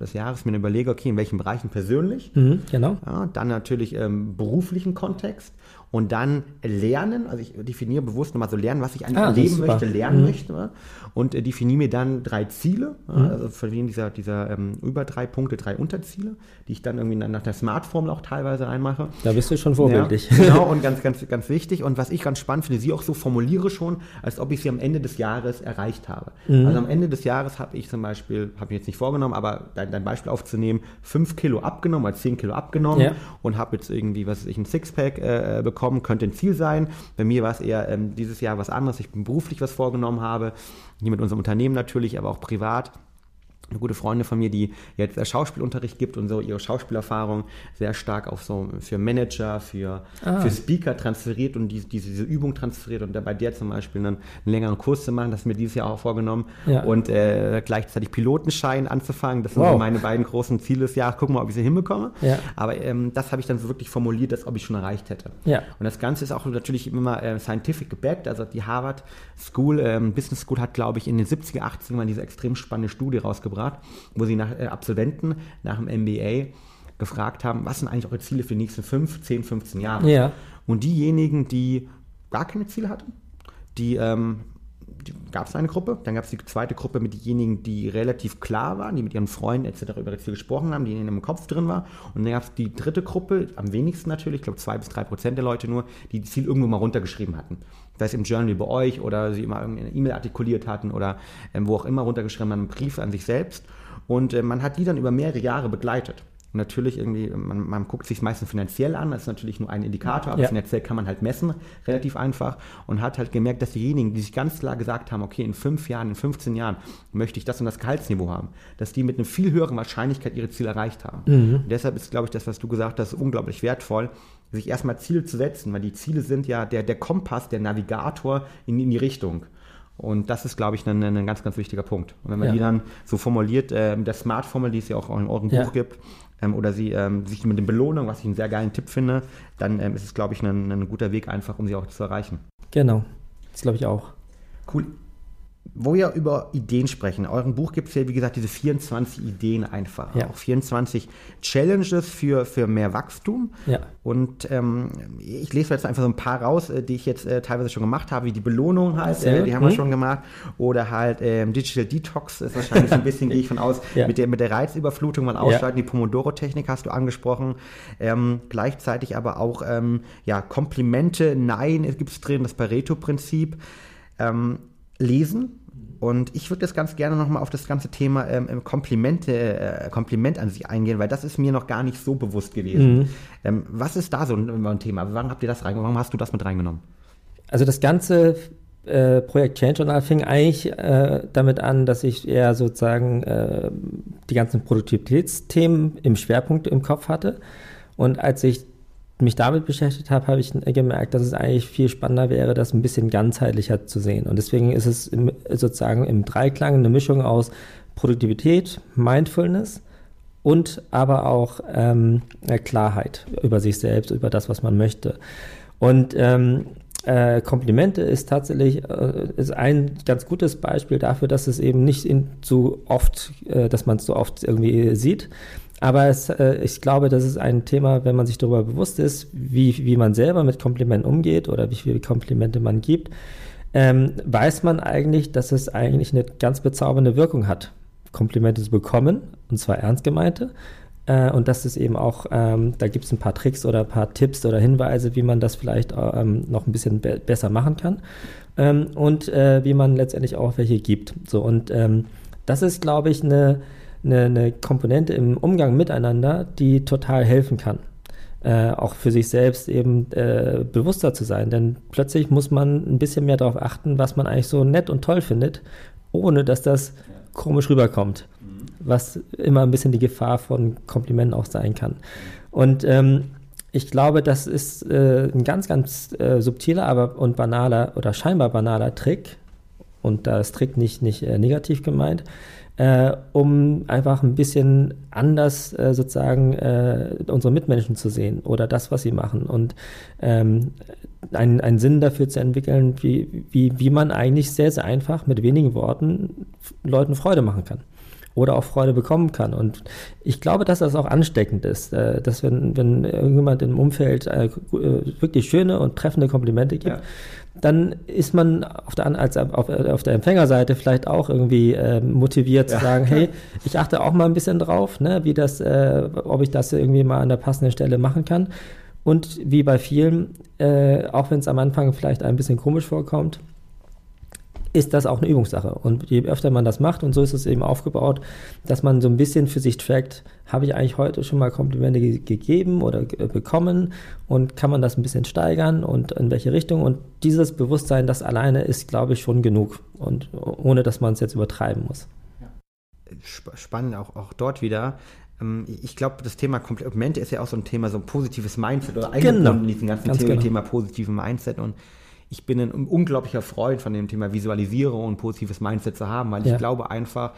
des Jahres, mir überlege, okay, in welchen Bereichen persönlich, Mhm, genau. ja, dann natürlich ähm, beruflichen Kontext und dann lernen, also ich definiere bewusst nochmal so lernen, was ich eigentlich Ah, erleben möchte, lernen Mhm. möchte ja, und äh, definiere mir dann drei Ziele, ja, also von denen dieser, dieser ähm, über drei Punkte, drei Unterziele, die ich dann irgendwie nach der Smartformel auch teilweise reinmache. Da bist du schon vorbildlich. Ja, genau, und ganz, ganz, ganz wichtig. Und was ich ganz spannend finde, sie auch so formuliere schon, als ob ich sie am Ende des Jahres erreicht habe. Mhm. Also am Ende des Jahres habe ich zum Beispiel, habe ich jetzt nicht vorgenommen, aber dein, dein Beispiel aufzunehmen, fünf Kilo abgenommen, oder zehn Kilo abgenommen Ja. und habe jetzt irgendwie, was weiß ich, ein Sixpack äh, bekommen, könnte ein Ziel sein. Bei mir war es eher ähm, dieses Jahr was anderes. Ich bin beruflich was vorgenommen habe, hier mit unserem Unternehmen natürlich, aber auch privat eine gute Freundin von mir, die jetzt Schauspielunterricht gibt und so ihre Schauspielerfahrung sehr stark auf so für Manager, für, Ah. für Speaker transferiert und die, diese, diese Übung transferiert und bei der zum Beispiel einen, einen längeren Kurs zu machen, das ist mir dieses Jahr auch vorgenommen Ja. und äh, gleichzeitig Pilotenschein anzufangen. Das sind Wow. so meine beiden großen Ziele des Jahres. Gucken wir mal, ob ich sie hinbekomme. Ja. Aber ähm, das habe ich dann so wirklich formuliert, als ob ich schon erreicht hätte. Ja. Und das Ganze ist auch natürlich immer äh, scientific gebackt. Also die Harvard School, ähm, Business School hat, glaube ich, in den 70er, 80er mal diese extrem spannende Studie rausgebracht, wo sie nach äh, Absolventen nach dem MBA gefragt haben, was sind eigentlich eure Ziele für die nächsten 5, 10, 15 Jahre? Ja. Und diejenigen, die gar keine Ziele hatten, die, ähm, die gab es eine Gruppe, dann gab es die zweite Gruppe mit denjenigen, die relativ klar waren, die mit ihren Freunden etc. über ihre Ziele gesprochen haben, die in ihrem Kopf drin war. Und dann gab es die dritte Gruppe, am wenigsten natürlich, ich glaube zwei bis drei Prozent der Leute nur, die das Ziel irgendwo mal runtergeschrieben hatten. Sei es im Journal wie bei euch oder sie immer irgendeine E-Mail artikuliert hatten oder ähm, wo auch immer runtergeschrieben haben, einen Brief an sich selbst. Und äh, man hat die dann über mehrere Jahre begleitet. Natürlich irgendwie, man, man guckt sich meistens finanziell an, das ist natürlich nur ein Indikator, aber Ja. finanziell kann man halt messen, relativ einfach. Und hat halt gemerkt, dass diejenigen, die sich ganz klar gesagt haben, okay, in fünf Jahren, in 15 Jahren möchte ich das und das Gehaltsniveau haben, dass die mit einer viel höheren Wahrscheinlichkeit ihre Ziele erreicht haben. Und deshalb ist, glaube ich, das, was du gesagt hast, unglaublich wertvoll, sich erstmal Ziele zu setzen, weil die Ziele sind ja der, der Kompass, der Navigator in, in die Richtung. Und das ist, glaube ich, ein, ein ganz, ganz wichtiger Punkt. Und wenn man Ja. die dann so formuliert, äh, mit der Smart-Formel, die es ja auch in eurem Ja. Buch gibt, ähm, oder sie ähm, sich mit den Belohnungen, was ich einen sehr geilen Tipp finde, dann ähm, ist es, glaube ich, ein, ein guter Weg einfach, um sie auch zu erreichen. Genau. Das glaube ich auch. Cool. Wo wir über Ideen sprechen, in eurem Buch gibt es ja, wie gesagt, diese 24 Ideen einfach. Ja. Auch 24 Challenges für, für mehr Wachstum. Ja. Und ähm, ich lese jetzt einfach so ein paar raus, äh, die ich jetzt äh, teilweise schon gemacht habe, wie die Belohnung halt, äh, die haben wir Mhm. schon gemacht. Oder halt ähm, Digital Detox ist wahrscheinlich so ein bisschen, gehe ich von aus, Ja. mit, der, mit der Reizüberflutung mal ausschalten. Die Pomodoro-Technik hast du angesprochen. Ähm, gleichzeitig aber auch ähm, ja, Komplimente, Nein gibt es drin, das Pareto-Prinzip. Ähm, lesen. Und ich würde jetzt ganz gerne nochmal auf das ganze Thema ähm, Komplimente, äh, Kompliment an sich eingehen, weil das ist mir noch gar nicht so bewusst gewesen. Ähm, was ist da so ein, ein Thema? Warum habt ihr das reingenommen? Warum hast du das mit reingenommen? Also das ganze äh, Projekt Change Journal fing eigentlich äh, damit an, dass ich eher sozusagen äh, die ganzen Produktivitätsthemen im Schwerpunkt im Kopf hatte. Und als ich mich damit beschäftigt habe, habe ich gemerkt, dass es eigentlich viel spannender wäre, das ein bisschen ganzheitlicher zu sehen. Und deswegen ist es im, sozusagen im Dreiklang eine Mischung aus Produktivität, Mindfulness und aber auch ähm, äh, Klarheit über sich selbst, über das, was man möchte. Und ähm, äh, Komplimente ist tatsächlich äh, ist ein ganz gutes Beispiel dafür, dass es eben nicht in, so oft, äh, dass man es so oft irgendwie sieht. Aber es, äh, ich glaube, das ist ein Thema, wenn man sich darüber bewusst ist, wie, wie man selber mit Komplimenten umgeht oder wie viele Komplimente man gibt, ähm, weiß man eigentlich, dass es eigentlich eine ganz bezaubernde Wirkung hat, Komplimente zu bekommen, und zwar ernst gemeinte. Äh, und das ist eben auch, ähm, da gibt es ein paar Tricks oder ein paar Tipps oder Hinweise, wie man das vielleicht ähm, noch ein bisschen be besser machen kann. Ähm, und äh, wie man letztendlich auch welche gibt. So, und ähm, das ist, glaube ich, eine, eine, eine Komponente im Umgang miteinander, die total helfen kann. Äh, auch für sich selbst eben äh, bewusster zu sein. Denn plötzlich muss man ein bisschen mehr darauf achten, was man eigentlich so nett und toll findet, ohne dass das komisch rüberkommt. Was immer ein bisschen die Gefahr von Komplimenten auch sein kann. Und ähm, ich glaube, das ist äh, ein ganz, ganz äh, subtiler aber und banaler oder scheinbar banaler Trick. Und da ist Trick nicht, nicht äh, negativ gemeint, äh, um einfach ein bisschen anders äh, sozusagen äh, unsere Mitmenschen zu sehen oder das, was sie machen. Und ähm, einen, einen Sinn dafür zu entwickeln, wie, wie, wie man eigentlich sehr, sehr einfach mit wenigen Worten Leuten Freude machen kann oder auch Freude bekommen kann. Und ich glaube, dass das auch ansteckend ist, äh, dass wenn, wenn irgendjemand im Umfeld äh, äh, wirklich schöne und treffende Komplimente gibt, ja. dann ist man auf der, als, auf, auf der Empfängerseite vielleicht auch irgendwie motiviert ja. zu sagen, hey, ich achte auch mal ein bisschen drauf, ne, wie das, ob ich das irgendwie mal an der passenden Stelle machen kann. Und wie bei vielen, auch wenn es am Anfang vielleicht ein bisschen komisch vorkommt, ist das auch eine Übungssache. Und je öfter man das macht, und so ist es eben aufgebaut, dass man so ein bisschen für sich trackt, habe ich eigentlich heute schon mal Komplimente ge gegeben oder bekommen und kann man das ein bisschen steigern und in welche Richtung. Und dieses Bewusstsein, das alleine ist, glaube ich, schon genug. Und ohne dass man es jetzt übertreiben muss. Spannend auch, auch dort wieder ähm, ich glaube, das Thema Komplimente ist ja auch so ein Thema, so ein positives Mindset oder eingebunden genau. in diesem ganzen Theorie-Thema genau. positiven Mindset. Und ich bin ein unglaublicher Freund von dem Thema Visualisierung und positives Mindset zu haben, weil ja. ich glaube einfach,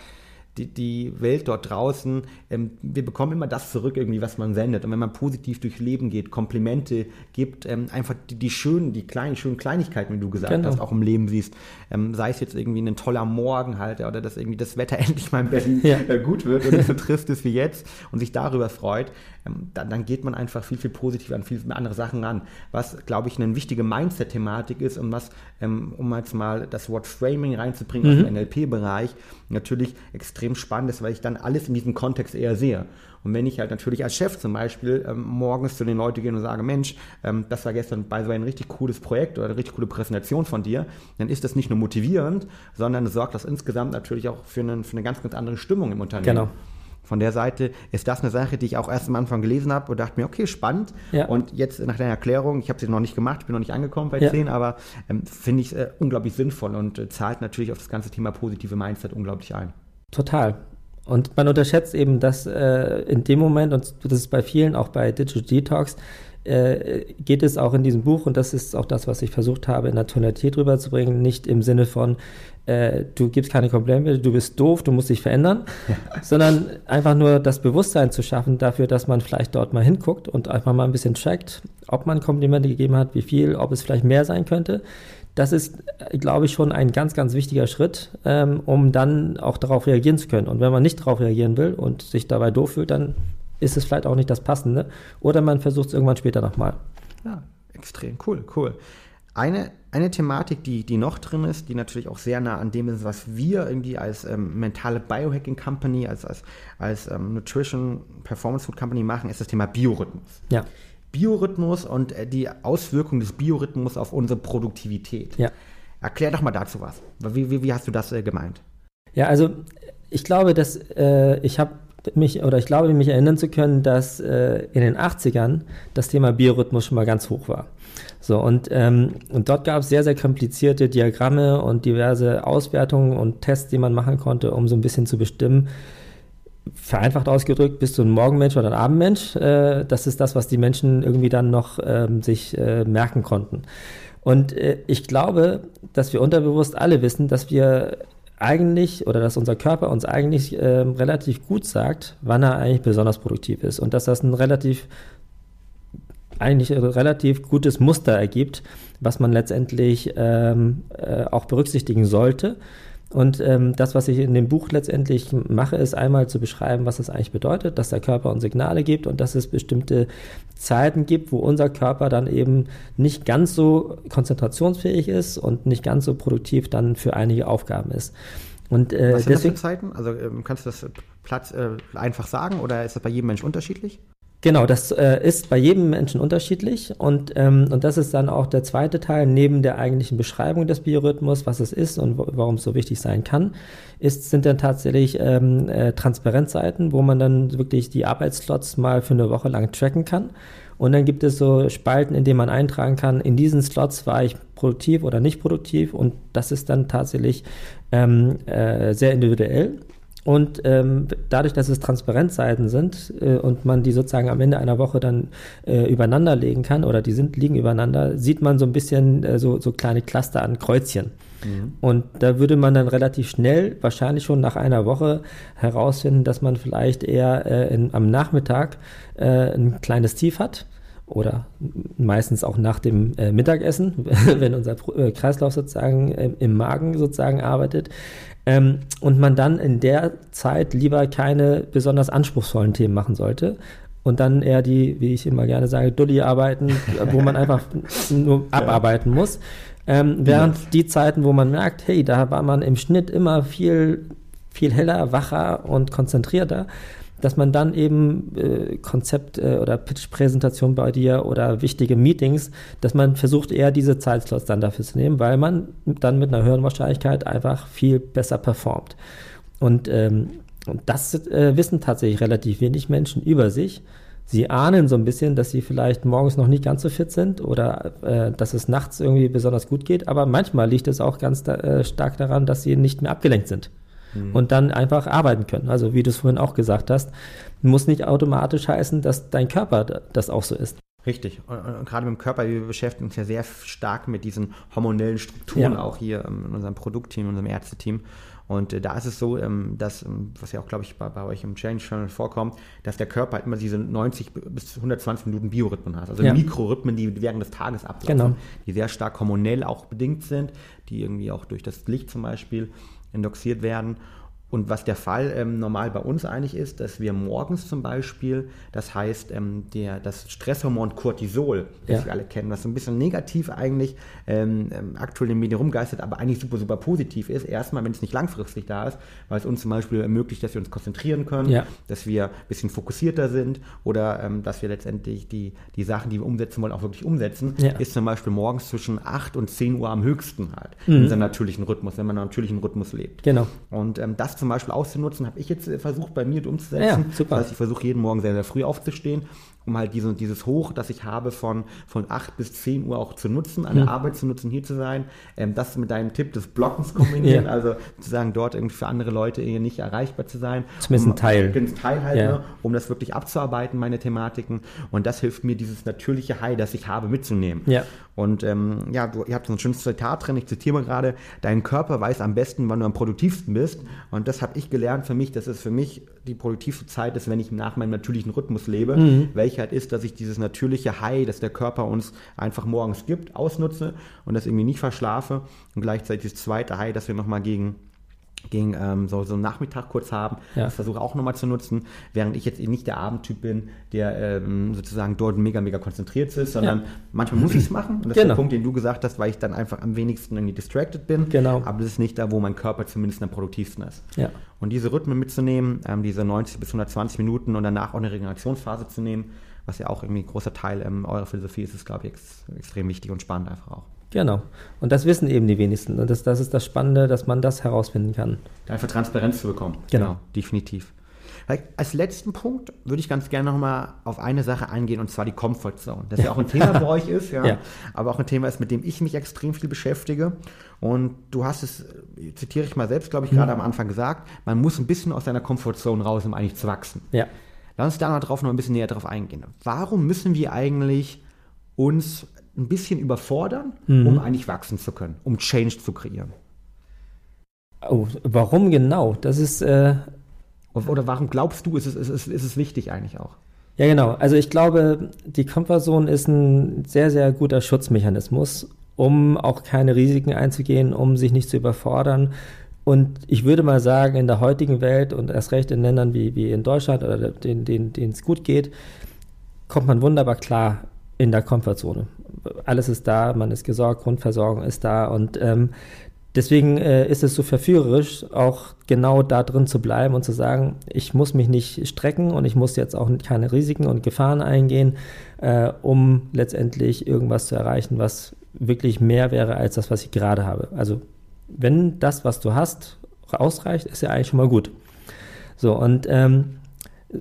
die, die Welt dort draußen, ähm, wir bekommen immer das zurück, irgendwie, was man sendet. Und wenn man positiv durch Leben geht, Komplimente gibt, ähm, einfach die, die, schönen, die kleinen, schönen Kleinigkeiten, wie du gesagt genau. hast, auch im Leben siehst, ähm, sei es jetzt irgendwie ein toller Morgen halt, oder dass irgendwie das Wetter endlich mal in Berlin ja. äh, gut wird und nicht so trist ist wie jetzt und sich darüber freut, ähm, dann, dann, geht man einfach viel, viel positiver an viel andere Sachen ran. Was, glaube ich, eine wichtige Mindset-Thematik ist und was, ähm, um jetzt mal das Wort Framing reinzubringen mhm. aus dem NLP-Bereich, natürlich extrem spannend ist, weil ich dann alles in diesem Kontext eher sehe. Und wenn ich halt natürlich als Chef zum Beispiel ähm, morgens zu den Leuten gehe und sage, Mensch, ähm, das war gestern bei so ein richtig cooles Projekt oder eine richtig coole Präsentation von dir, dann ist das nicht nur motivierend, sondern sorgt das insgesamt natürlich auch für, einen, für eine ganz, ganz andere Stimmung im Unternehmen. Genau. Von der Seite ist das eine Sache, die ich auch erst am Anfang gelesen habe und dachte mir, okay, spannend. Ja. Und jetzt nach deiner Erklärung, ich habe sie noch nicht gemacht, bin noch nicht angekommen bei ja. 10, aber ähm, finde ich äh, unglaublich sinnvoll und äh, zahlt natürlich auf das ganze Thema positive Mindset unglaublich ein. Total. Und man unterschätzt eben, dass äh, in dem Moment, und das ist bei vielen, auch bei Digital Detox, äh, geht es auch in diesem Buch, und das ist auch das, was ich versucht habe, in der Tonalität rüberzubringen, nicht im Sinne von, äh, du gibst keine Probleme, du bist doof, du musst dich verändern, ja. sondern einfach nur das Bewusstsein zu schaffen dafür, dass man vielleicht dort mal hinguckt und einfach mal ein bisschen checkt, ob man Komplimente gegeben hat, wie viel, ob es vielleicht mehr sein könnte. Das ist, glaube ich, schon ein ganz, ganz wichtiger Schritt, ähm, um dann auch darauf reagieren zu können. Und wenn man nicht darauf reagieren will und sich dabei doof fühlt, dann ist es vielleicht auch nicht das Passende. Oder man versucht es irgendwann später nochmal. Ja, extrem cool, cool. Eine, eine Thematik, die, die noch drin ist, die natürlich auch sehr nah an dem ist, was wir irgendwie als ähm, mentale Biohacking Company, als, als, als ähm, Nutrition Performance Food Company machen, ist das Thema Biorhythmus. Ja. Biorhythmus und äh, die Auswirkung des Biorhythmus auf unsere Produktivität. Ja. Erklär doch mal dazu was. Wie, wie, wie hast du das äh, gemeint? Ja, also ich glaube, dass äh, ich habe mich, oder ich glaube, mich erinnern zu können, dass äh, in den 80ern das Thema Biorhythmus schon mal ganz hoch war. So, und, ähm, und dort gab es sehr, sehr komplizierte Diagramme und diverse Auswertungen und Tests, die man machen konnte, um so ein bisschen zu bestimmen, vereinfacht ausgedrückt, bist du ein Morgenmensch oder ein Abendmensch? Äh, das ist das, was die Menschen irgendwie dann noch ähm, sich äh, merken konnten. Und äh, ich glaube, dass wir unterbewusst alle wissen, dass wir eigentlich oder dass unser Körper uns eigentlich äh, relativ gut sagt, wann er eigentlich besonders produktiv ist und dass das ein relativ eigentlich ein relativ gutes Muster ergibt, was man letztendlich ähm, äh, auch berücksichtigen sollte. Und ähm, das, was ich in dem Buch letztendlich mache, ist einmal zu beschreiben, was es eigentlich bedeutet, dass der Körper uns Signale gibt und dass es bestimmte Zeiten gibt, wo unser Körper dann eben nicht ganz so konzentrationsfähig ist und nicht ganz so produktiv dann für einige Aufgaben ist. Und, äh, was sind deswegen, das für Zeiten? Also ähm, kannst du das Platz äh, einfach sagen oder ist das bei jedem Mensch unterschiedlich? Genau, das äh, ist bei jedem Menschen unterschiedlich und, ähm, und das ist dann auch der zweite Teil neben der eigentlichen Beschreibung des Biorhythmus, was es ist und warum es so wichtig sein kann, ist, sind dann tatsächlich ähm, äh, Transparenzseiten, wo man dann wirklich die Arbeitsslots mal für eine Woche lang tracken kann. Und dann gibt es so Spalten, in denen man eintragen kann, in diesen Slots war ich produktiv oder nicht produktiv und das ist dann tatsächlich ähm, äh, sehr individuell Und ähm, dadurch, dass es Transparenzseiten sind äh, und man die sozusagen am Ende einer Woche dann äh, übereinander legen kann oder die sind, liegen übereinander, sieht man so ein bisschen äh, so, so kleine Cluster an Kreuzchen. Mhm. Und da würde man dann relativ schnell, wahrscheinlich schon nach einer Woche, herausfinden, dass man vielleicht eher äh, in, am Nachmittag äh, ein kleines Tief hat oder meistens auch nach dem äh, Mittagessen, wenn unser äh, Kreislauf sozusagen im Magen sozusagen arbeitet. Ähm, und man dann in der Zeit lieber keine besonders anspruchsvollen Themen machen sollte. Und dann eher die, wie ich immer gerne sage, Dulli-Arbeiten, wo man einfach nur abarbeiten muss. Ähm, während ja. die Zeiten, wo man merkt, hey, da war man im Schnitt immer viel, viel heller, wacher und konzentrierter, dass man dann eben äh, Konzept äh, oder Pitch-Präsentation bei dir oder wichtige Meetings, dass man versucht eher diese Zeitslots dann dafür zu nehmen, weil man dann mit einer höheren Wahrscheinlichkeit einfach viel besser performt. Und, ähm, und das äh, wissen tatsächlich relativ wenig Menschen über sich. Sie ahnen so ein bisschen, dass sie vielleicht morgens noch nicht ganz so fit sind oder äh, dass es nachts irgendwie besonders gut geht, aber manchmal liegt es auch ganz da, äh, stark daran, dass sie nicht mehr abgelenkt sind mhm. und dann einfach arbeiten können. Also wie du es vorhin auch gesagt hast, muss nicht automatisch heißen, dass dein Körper das auch so ist. Richtig. Und, und, gerade mit dem Körper, wir beschäftigen uns ja sehr stark mit diesen hormonellen Strukturen, ja. auch hier ähm, in unserem Produktteam, in unserem Ärzteteam. Und äh, da ist es so, ähm, dass, ähm, was ja auch, glaube ich, bei, bei, euch im Change Channel vorkommt, dass der Körper halt immer diese 90 bis 120 Minuten Biorhythmen hat. Also ja. Mikrorhythmen, die während des Tages ablaufen, genau. die sehr stark hormonell auch bedingt sind, die irgendwie auch durch das Licht zum Beispiel indoxiert werden. Und was der Fall ähm, normal bei uns eigentlich ist, dass wir morgens zum Beispiel, das heißt, ähm, der, das Stresshormon Cortisol, das ja. wir alle kennen, was so ein bisschen negativ eigentlich ähm, ähm, aktuell in den Medien rumgeistert, aber eigentlich super, super positiv ist. Erstmal, wenn es nicht langfristig da ist, weil es uns zum Beispiel ermöglicht, dass wir uns konzentrieren können, ja. dass wir ein bisschen fokussierter sind oder ähm, dass wir letztendlich die, die Sachen, die wir umsetzen wollen, auch wirklich umsetzen, ja. ist zum Beispiel morgens zwischen 8 und 10 Uhr am höchsten halt, mhm. in seinem natürlichen Rhythmus, wenn man einen natürlichen Rhythmus lebt. Genau. Und ähm, das zum Beispiel auszunutzen, habe ich jetzt äh, versucht, bei mir umzusetzen. Ja, super. Das heißt, ich versuche jeden Morgen sehr, sehr früh aufzustehen, um halt diese, dieses Hoch, das ich habe, von, von 8 bis 10 Uhr auch zu nutzen, an der mhm. Arbeit zu nutzen, hier zu sein. Ähm, das mit deinem Tipp des Blockens kombinieren, ja. also sozusagen dort irgendwie für andere Leute nicht erreichbar zu sein. Zumindest um, ein Teil. Ein Teil halt, ja. ne, um das wirklich abzuarbeiten, meine Thematiken. Und das hilft mir, dieses natürliche High, das ich habe, mitzunehmen. Ja. Und ähm, ja, du, ihr habt so ein schönes Zitat drin, ich zitiere mal gerade, dein Körper weiß am besten, wann du am produktivsten bist. Und das habe ich gelernt für mich, dass es für mich die produktivste Zeit ist, wenn ich nach meinem natürlichen Rhythmus lebe, mhm. welcher halt ist, dass ich dieses natürliche High, das der Körper uns einfach morgens gibt, ausnutze und das irgendwie nicht verschlafe und gleichzeitig das zweite High, das wir nochmal gegen gegen ähm, so, so einen Nachmittag kurz haben. Ja. Das versuche auch nochmal zu nutzen, während ich jetzt nicht der Abendtyp bin, der ähm, sozusagen dort mega, mega konzentriert ist, sondern ja. manchmal muss ich es machen. Und das genau. ist der genau. Punkt, den du gesagt hast, weil ich dann einfach am wenigsten irgendwie distracted bin. Genau. Aber das ist nicht da, wo mein Körper zumindest am produktivsten ist. Ja. Und diese Rhythmen mitzunehmen, ähm, diese 90 bis 120 Minuten und danach auch eine Regenerationsphase zu nehmen, was ja auch irgendwie ein großer Teil ähm, eurer Philosophie ist, ist, glaube ich, ex extrem wichtig und spannend einfach auch. Genau. Und das wissen eben die wenigsten. Und das, das ist das Spannende, dass man das herausfinden kann. Einfach Transparenz zu bekommen. Genau. genau definitiv. Als letzten Punkt würde ich ganz gerne nochmal auf eine Sache eingehen, und zwar die Comfort Zone. Das ja auch ein Thema für euch ist, ja, ja, aber auch ein Thema ist, mit dem ich mich extrem viel beschäftige. Und du hast es, zitiere ich mal selbst, glaube ich, gerade mhm. am Anfang gesagt, man muss ein bisschen aus seiner Comfort Zone raus, um eigentlich zu wachsen. Ja. Lass uns da mal drauf noch ein bisschen näher drauf eingehen. Warum müssen wir eigentlich uns ein bisschen überfordern, mhm. um eigentlich wachsen zu können, um Change zu kreieren. Oh, warum genau? Das ist. Äh Oder warum glaubst du, ist es, ist, es, ist es wichtig eigentlich auch? Ja, genau. Also ich glaube, die Comfortzone ist ein sehr, sehr guter Schutzmechanismus, um auch keine Risiken einzugehen, um sich nicht zu überfordern. Und ich würde mal sagen, in der heutigen Welt und erst recht in Ländern wie, wie in Deutschland oder denen, denen es gut geht, kommt man wunderbar klar in der Komfortzone. Alles ist da, man ist gesorgt, Grundversorgung ist da und ähm, deswegen äh, ist es so verführerisch, auch genau da drin zu bleiben und zu sagen, ich muss mich nicht strecken und ich muss jetzt auch keine Risiken und Gefahren eingehen, äh, um letztendlich irgendwas zu erreichen, was wirklich mehr wäre als das, was ich gerade habe. Also wenn das, was du hast, ausreicht, ist ja eigentlich schon mal gut. So, und ähm,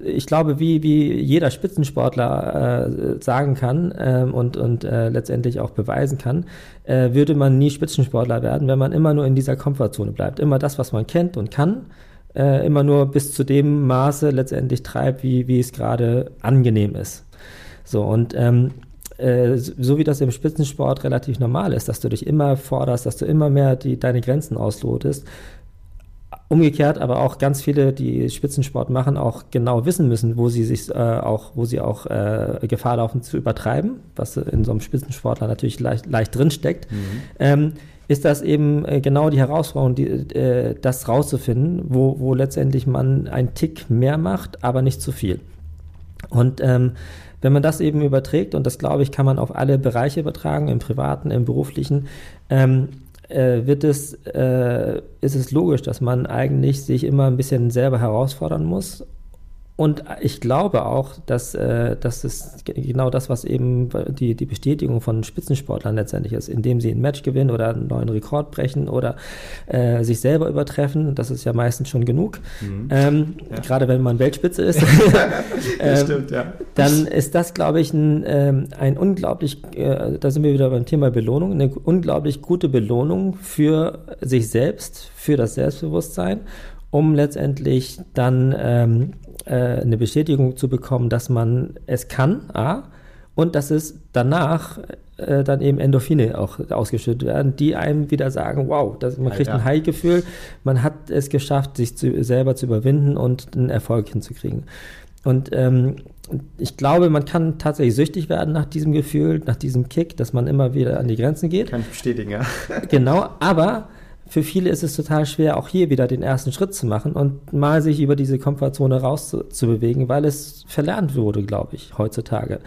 ich glaube, wie, wie jeder Spitzensportler äh, sagen kann ähm, und, und äh, letztendlich auch beweisen kann, äh, würde man nie Spitzensportler werden, wenn man immer nur in dieser Komfortzone bleibt. Immer das, was man kennt und kann, äh, immer nur bis zu dem Maße letztendlich treibt, wie, wie es gerade angenehm ist. So, und ähm, äh, so wie das im Spitzensport relativ normal ist, dass du dich immer forderst, dass du immer mehr die, deine Grenzen auslotest, Umgekehrt aber auch ganz viele, die Spitzensport machen, auch genau wissen müssen, wo sie sich äh, auch, wo sie auch äh, Gefahr laufen zu übertreiben, was in so einem Spitzensportler natürlich leicht, leicht drinsteckt. Mhm. Ähm, ist das eben äh, genau die Herausforderung, die, äh, das rauszufinden, wo, wo letztendlich man einen Tick mehr macht, aber nicht zu viel. Und ähm, wenn man das eben überträgt, und das glaube ich, kann man auf alle Bereiche übertragen, im privaten, im beruflichen, ähm, äh, wird es, äh, ist es logisch, dass man eigentlich sich immer ein bisschen selber herausfordern muss und ich glaube auch, dass, äh, dass es genau das, was eben die, die Bestätigung von Spitzensportlern letztendlich ist, indem sie ein Match gewinnen oder einen neuen Rekord brechen oder äh, sich selber übertreffen. Das ist ja meistens schon genug. Mhm. Ähm, ja. Gerade wenn man Weltspitze ist. ähm, stimmt, ja. Dann ist das, glaube ich, ein, ähm, ein unglaublich, äh, da sind wir wieder beim Thema Belohnung, eine unglaublich gute Belohnung für sich selbst, für das Selbstbewusstsein um letztendlich dann ähm, äh, eine Bestätigung zu bekommen, dass man es kann, A, und dass es danach äh, dann eben Endorphine auch ausgeschüttet werden, die einem wieder sagen, wow, das, man kriegt ein High-Gefühl, man hat es geschafft, sich zu, selber zu überwinden und einen Erfolg hinzukriegen. Und ähm, ich glaube, man kann tatsächlich süchtig werden nach diesem Gefühl, nach diesem Kick, dass man immer wieder an die Grenzen geht. Kann ich bestätigen, ja. genau, aber für viele ist es total schwer, auch hier wieder den ersten Schritt zu machen und mal sich über diese Komfortzone rauszubewegen, weil es verlernt wurde, glaube ich, heutzutage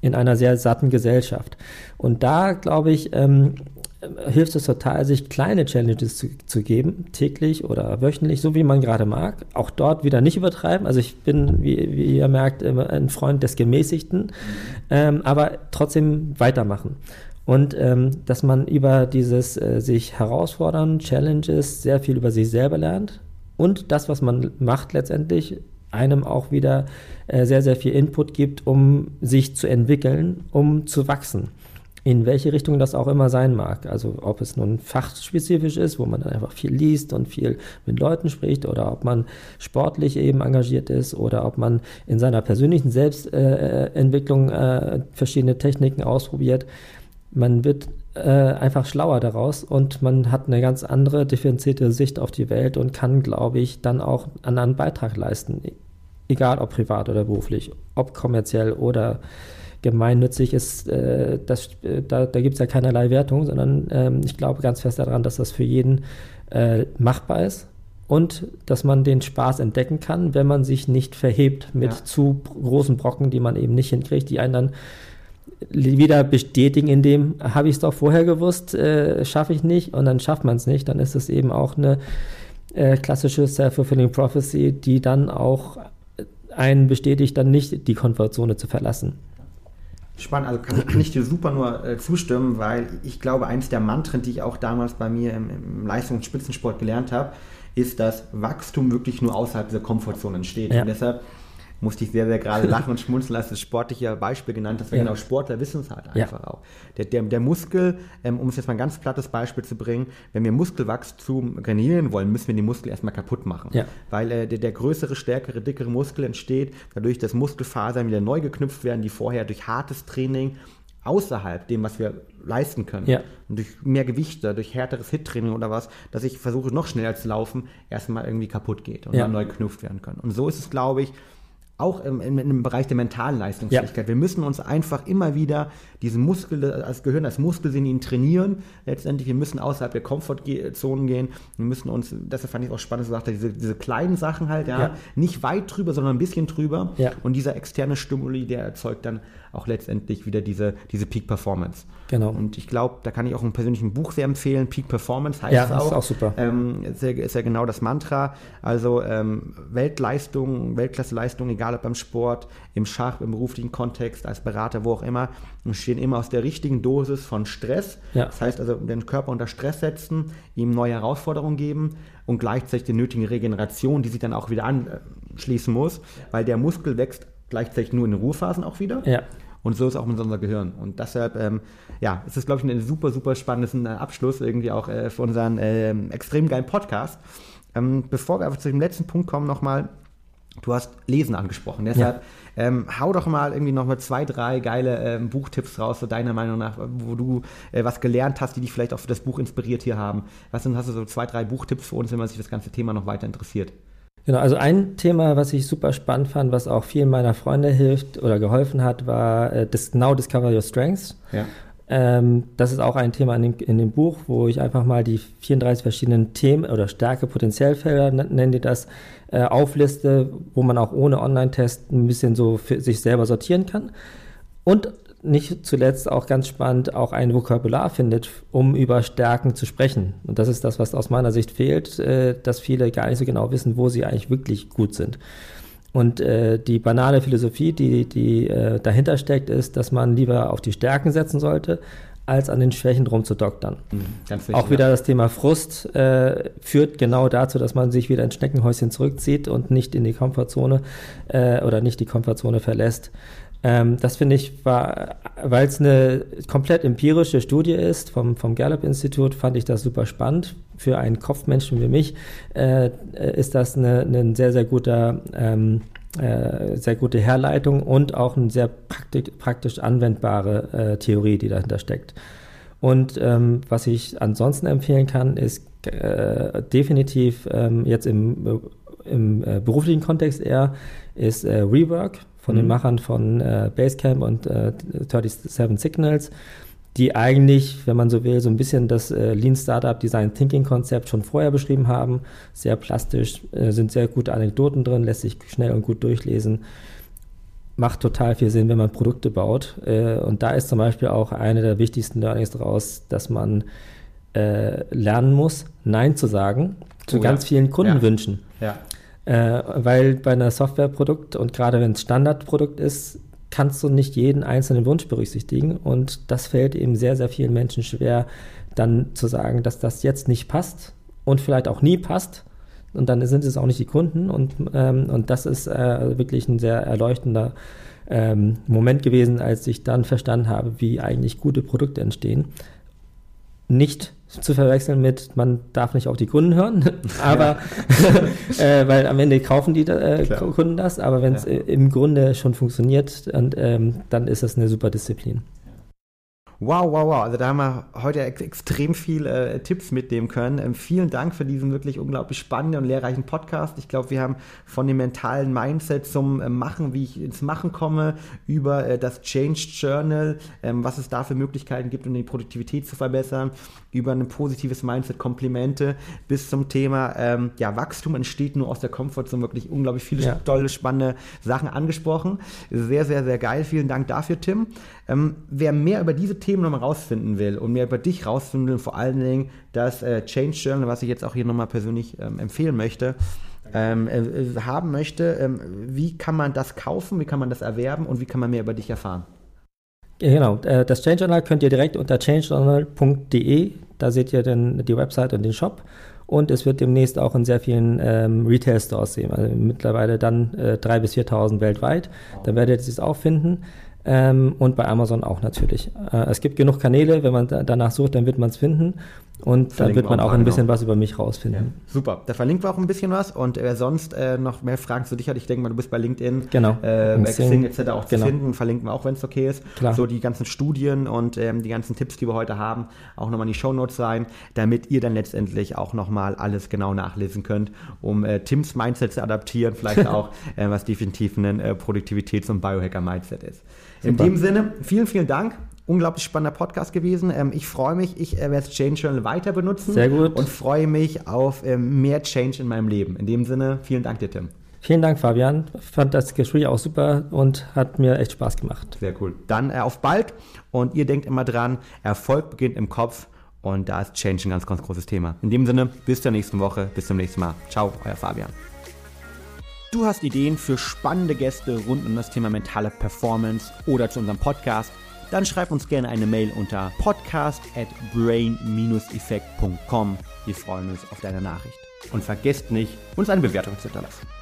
in einer sehr satten Gesellschaft. Und da, glaube ich, ähm, hilft es total, sich kleine Challenges zu, zu, geben, täglich oder wöchentlich, so wie man gerade mag. Auch dort wieder nicht übertreiben. Also ich bin, wie, wie ihr merkt, ein Freund des Gemäßigten, mhm. ähm, aber trotzdem weitermachen. Und ähm, dass man über dieses äh, sich herausfordern, Challenges, sehr viel über sich selber lernt und das, was man macht letztendlich, einem auch wieder äh, sehr, sehr viel Input gibt, um sich zu entwickeln, um zu wachsen. In welche Richtung das auch immer sein mag. Also ob es nun fachspezifisch ist, wo man dann einfach viel liest und viel mit Leuten spricht, oder ob man sportlich eben engagiert ist, oder ob man in seiner persönlichen Selbstentwicklung äh, verschiedene Techniken ausprobiert man wird äh, einfach schlauer daraus und man hat eine ganz andere differenzierte Sicht auf die Welt und kann, glaube ich, dann auch einen anderen Beitrag leisten. Egal ob privat oder beruflich, ob kommerziell oder gemeinnützig ist, äh, das, äh, da, da gibt es ja keinerlei Wertung, sondern ähm, ich glaube ganz fest daran, dass das für jeden äh, machbar ist und dass man den Spaß entdecken kann, wenn man sich nicht verhebt mit ja. zu großen Brocken, die man eben nicht hinkriegt, die einen dann wieder bestätigen, in dem habe ich es doch vorher gewusst, äh, schaffe ich nicht und dann schafft man es nicht, dann ist es eben auch eine äh, klassische Self-Fulfilling Prophecy, die dann auch einen bestätigt, dann nicht die Komfortzone zu verlassen. Spannend, also kann, kann ich dir super nur äh, zustimmen, weil ich glaube, eins der Mantren, die ich auch damals bei mir im, im Leistungsspitzensport gelernt habe, ist, dass Wachstum wirklich nur außerhalb dieser Komfortzone entsteht. Ja. Und deshalb musste ich sehr, sehr gerade lachen und schmunzeln, als das sportliche Beispiel genannt hast. Ja. Genau, Sportler wissen es halt einfach ja. auch. Der, der, der Muskel, ähm, um es jetzt mal ein ganz plattes Beispiel zu bringen, wenn wir Muskelwachstum trainieren wollen, müssen wir den Muskel erstmal kaputt machen. Ja. Weil äh, der, der größere, stärkere, dickere Muskel entsteht, dadurch, dass Muskelfasern wieder neu geknüpft werden, die vorher durch hartes Training außerhalb dem, was wir leisten können. Ja. Und durch mehr Gewichte, durch härteres Hit-Training oder was, dass ich versuche, noch schneller zu laufen, erstmal irgendwie kaputt geht und ja. dann neu geknüpft werden können. Und so ist es, glaube ich, auch im, im, im, Bereich der mentalen Leistungsfähigkeit. Ja. Wir müssen uns einfach immer wieder diesen Muskel, als Gehirn, als Muskelsinn ihn trainieren. Letztendlich, wir müssen außerhalb der Komfortzonen gehen. Wir müssen uns, deshalb fand ich auch spannend, dass diese, diese kleinen Sachen halt, ja, ja, nicht weit drüber, sondern ein bisschen drüber. Ja. Und dieser externe Stimuli, der erzeugt dann auch letztendlich wieder diese, diese Peak Performance. Genau. Und ich glaube, da kann ich auch einen persönlichen Buch sehr empfehlen. Peak Performance heißt ja, es auch. Ist auch super. Ähm, ist, ja, ist ja genau das Mantra. Also ähm, Weltleistung, Weltklasseleistung, egal ob beim Sport, im Schach, im beruflichen Kontext, als Berater, wo auch immer, entstehen immer aus der richtigen Dosis von Stress. Ja. Das heißt also, den Körper unter Stress setzen, ihm neue Herausforderungen geben und gleichzeitig die nötige Regeneration, die sich dann auch wieder anschließen muss, weil der Muskel wächst gleichzeitig nur in den Ruhephasen auch wieder. Ja. Und so ist auch mit unser Gehirn. Und deshalb, ähm, ja, ist das, glaube ich, ein super, super spannendes Abschluss irgendwie auch äh, für unseren äh, extrem geilen Podcast. Ähm, bevor wir aber zu dem letzten Punkt kommen, nochmal, du hast Lesen angesprochen. Deshalb ja. ähm, hau doch mal irgendwie noch mal zwei, drei geile ähm, Buchtipps raus, so deiner Meinung nach, wo du äh, was gelernt hast, die dich vielleicht auch für das Buch inspiriert hier haben. Was sind, hast du so zwei, drei Buchtipps für uns, wenn man sich das ganze Thema noch weiter interessiert? Genau, also ein Thema, was ich super spannend fand, was auch vielen meiner Freunde hilft oder geholfen hat, war äh, Now Discover Your Strengths. Ja. Ähm, das ist auch ein Thema in dem, in dem, Buch, wo ich einfach mal die 34 verschiedenen Themen oder Stärke, Potenzialfelder, nennen die das, äh, aufliste, wo man auch ohne Online-Test ein bisschen so für sich selber sortieren kann. Und nicht zuletzt auch ganz spannend auch ein Vokabular findet, um über Stärken zu sprechen. Und das ist das, was aus meiner Sicht fehlt, äh, dass viele gar nicht so genau wissen, wo sie eigentlich wirklich gut sind. Und äh, die banale Philosophie, die, die äh, dahinter steckt, ist, dass man lieber auf die Stärken setzen sollte, als an den Schwächen drum zu doktern. Mhm, Auch wieder das Thema Frust äh, führt genau dazu, dass man sich wieder ins Schneckenhäuschen zurückzieht und nicht in die Komfortzone äh, oder nicht die Komfortzone verlässt. Ähm, das finde ich weil es eine komplett empirische Studie ist vom, vom Gallup-Institut, fand ich das super spannend. Für einen Kopfmenschen wie mich äh, ist das eine, eine sehr, sehr guter ähm, äh, sehr gute Herleitung und auch eine sehr praktisch, praktisch anwendbare äh, Theorie, die dahinter steckt. Und ähm, was ich ansonsten empfehlen kann, ist äh, definitiv ähm, jetzt im, im äh, beruflichen Kontext eher, ist äh, Rework von mhm. den Machern von äh, Basecamp und äh, 37 Signals, die eigentlich, wenn man so will, so ein bisschen das äh, Lean Startup Design Thinking Konzept schon vorher beschrieben haben. Sehr plastisch, äh, sind sehr gute Anekdoten drin, lässt sich schnell und gut durchlesen. Macht total viel Sinn, wenn man Produkte baut. Äh, und da ist zum Beispiel auch eine der wichtigsten Learnings daraus, dass man äh, lernen muss, Nein zu sagen zu oh, ganz ja. vielen Kundenwünschen. Ja. ja. Äh, weil bei einer Softwareprodukt und gerade wenn es Standardprodukt ist, kannst du nicht jeden einzelnen Wunsch berücksichtigen und das fällt eben sehr, sehr vielen Menschen schwer, dann zu sagen, dass das jetzt nicht passt und vielleicht auch nie passt und dann sind es auch nicht die Kunden und, ähm, und das ist äh, wirklich ein sehr erleuchtender ähm, Moment gewesen, als ich dann verstanden habe, wie eigentlich gute Produkte entstehen. Nicht zu verwechseln mit, man darf nicht auf die Kunden hören, aber äh, weil am Ende kaufen die äh, Kunden das, aber wenn es ja. im Grunde schon funktioniert, und, ähm, dann ist das eine super Disziplin. Wow, wow, wow. Also da haben wir heute ex extrem viel äh, Tipps mitnehmen können. Ähm, vielen Dank für diesen wirklich unglaublich spannenden und lehrreichen Podcast. Ich glaube, wir haben von dem mentalen Mindset zum äh, Machen, wie ich ins Machen komme, über äh, das Change Journal, ähm, was es da für Möglichkeiten gibt, um die Produktivität zu verbessern, über ein positives Mindset, Komplimente, bis zum Thema ähm, ja, Wachstum entsteht nur aus der Komfortzone. Wirklich unglaublich viele ja. tolle, spannende Sachen angesprochen. Sehr, sehr, sehr geil. Vielen Dank dafür, Tim. Ähm, wer mehr über diese Themen nochmal rausfinden will und mehr über dich rausfinden will, vor allen Dingen das äh, Change Journal, was ich jetzt auch hier nochmal persönlich ähm, empfehlen möchte, ähm, äh, haben möchte, ähm, wie kann man das kaufen, wie kann man das erwerben und wie kann man mehr über dich erfahren? Genau, äh, das Change Journal könnt ihr direkt unter changejournal.de, da seht ihr dann die Website und den Shop. Und es wird demnächst auch in sehr vielen ähm, Retail-Stores sehen, also mittlerweile dann äh, 3.000 bis 4.000 weltweit. Da werdet ihr es auch finden. Ähm, und bei Amazon auch natürlich. Äh, es gibt genug Kanäle, wenn man da, danach sucht, dann wird man es finden. Und dann wird man auch ein bisschen genau. was über mich rausfinden. Ja. Super, da verlinken wir auch ein bisschen was. Und wer sonst äh, noch mehr Fragen zu dich hat, ich denke mal, du bist bei LinkedIn, genau. äh, bei Xing etc. auch genau. zu finden, verlinken wir auch, wenn es okay ist. Klar. So die ganzen Studien und ähm, die ganzen Tipps, die wir heute haben, auch nochmal in die Shownotes rein, damit ihr dann letztendlich auch nochmal alles genau nachlesen könnt, um äh, Tims Mindset zu adaptieren, vielleicht auch, äh, was definitiv ein äh, Produktivitäts- und Biohacker-Mindset ist. Super. In dem Sinne, vielen, vielen Dank. Unglaublich spannender Podcast gewesen. Ähm, ich freue mich, ich äh, werde Change Journal weiter benutzen. Sehr gut. Und freue mich auf ähm, mehr Change in meinem Leben. In dem Sinne, vielen Dank dir, Tim. Vielen Dank, Fabian. Ich fand das Gespräch auch super und hat mir echt Spaß gemacht. Sehr cool. Dann äh, auf bald und ihr denkt immer dran, Erfolg beginnt im Kopf und da ist Change ein ganz, ganz großes Thema. In dem Sinne, bis zur nächsten Woche, bis zum nächsten Mal. Ciao, euer Fabian. Du hast Ideen für spannende Gäste rund um das Thema mentale Performance oder zu unserem Podcast? Dann schreib uns gerne eine Mail unter podcast at brain-effekt.com. Wir freuen uns auf deine Nachricht. Und vergesst nicht, uns eine Bewertung zu hinterlassen.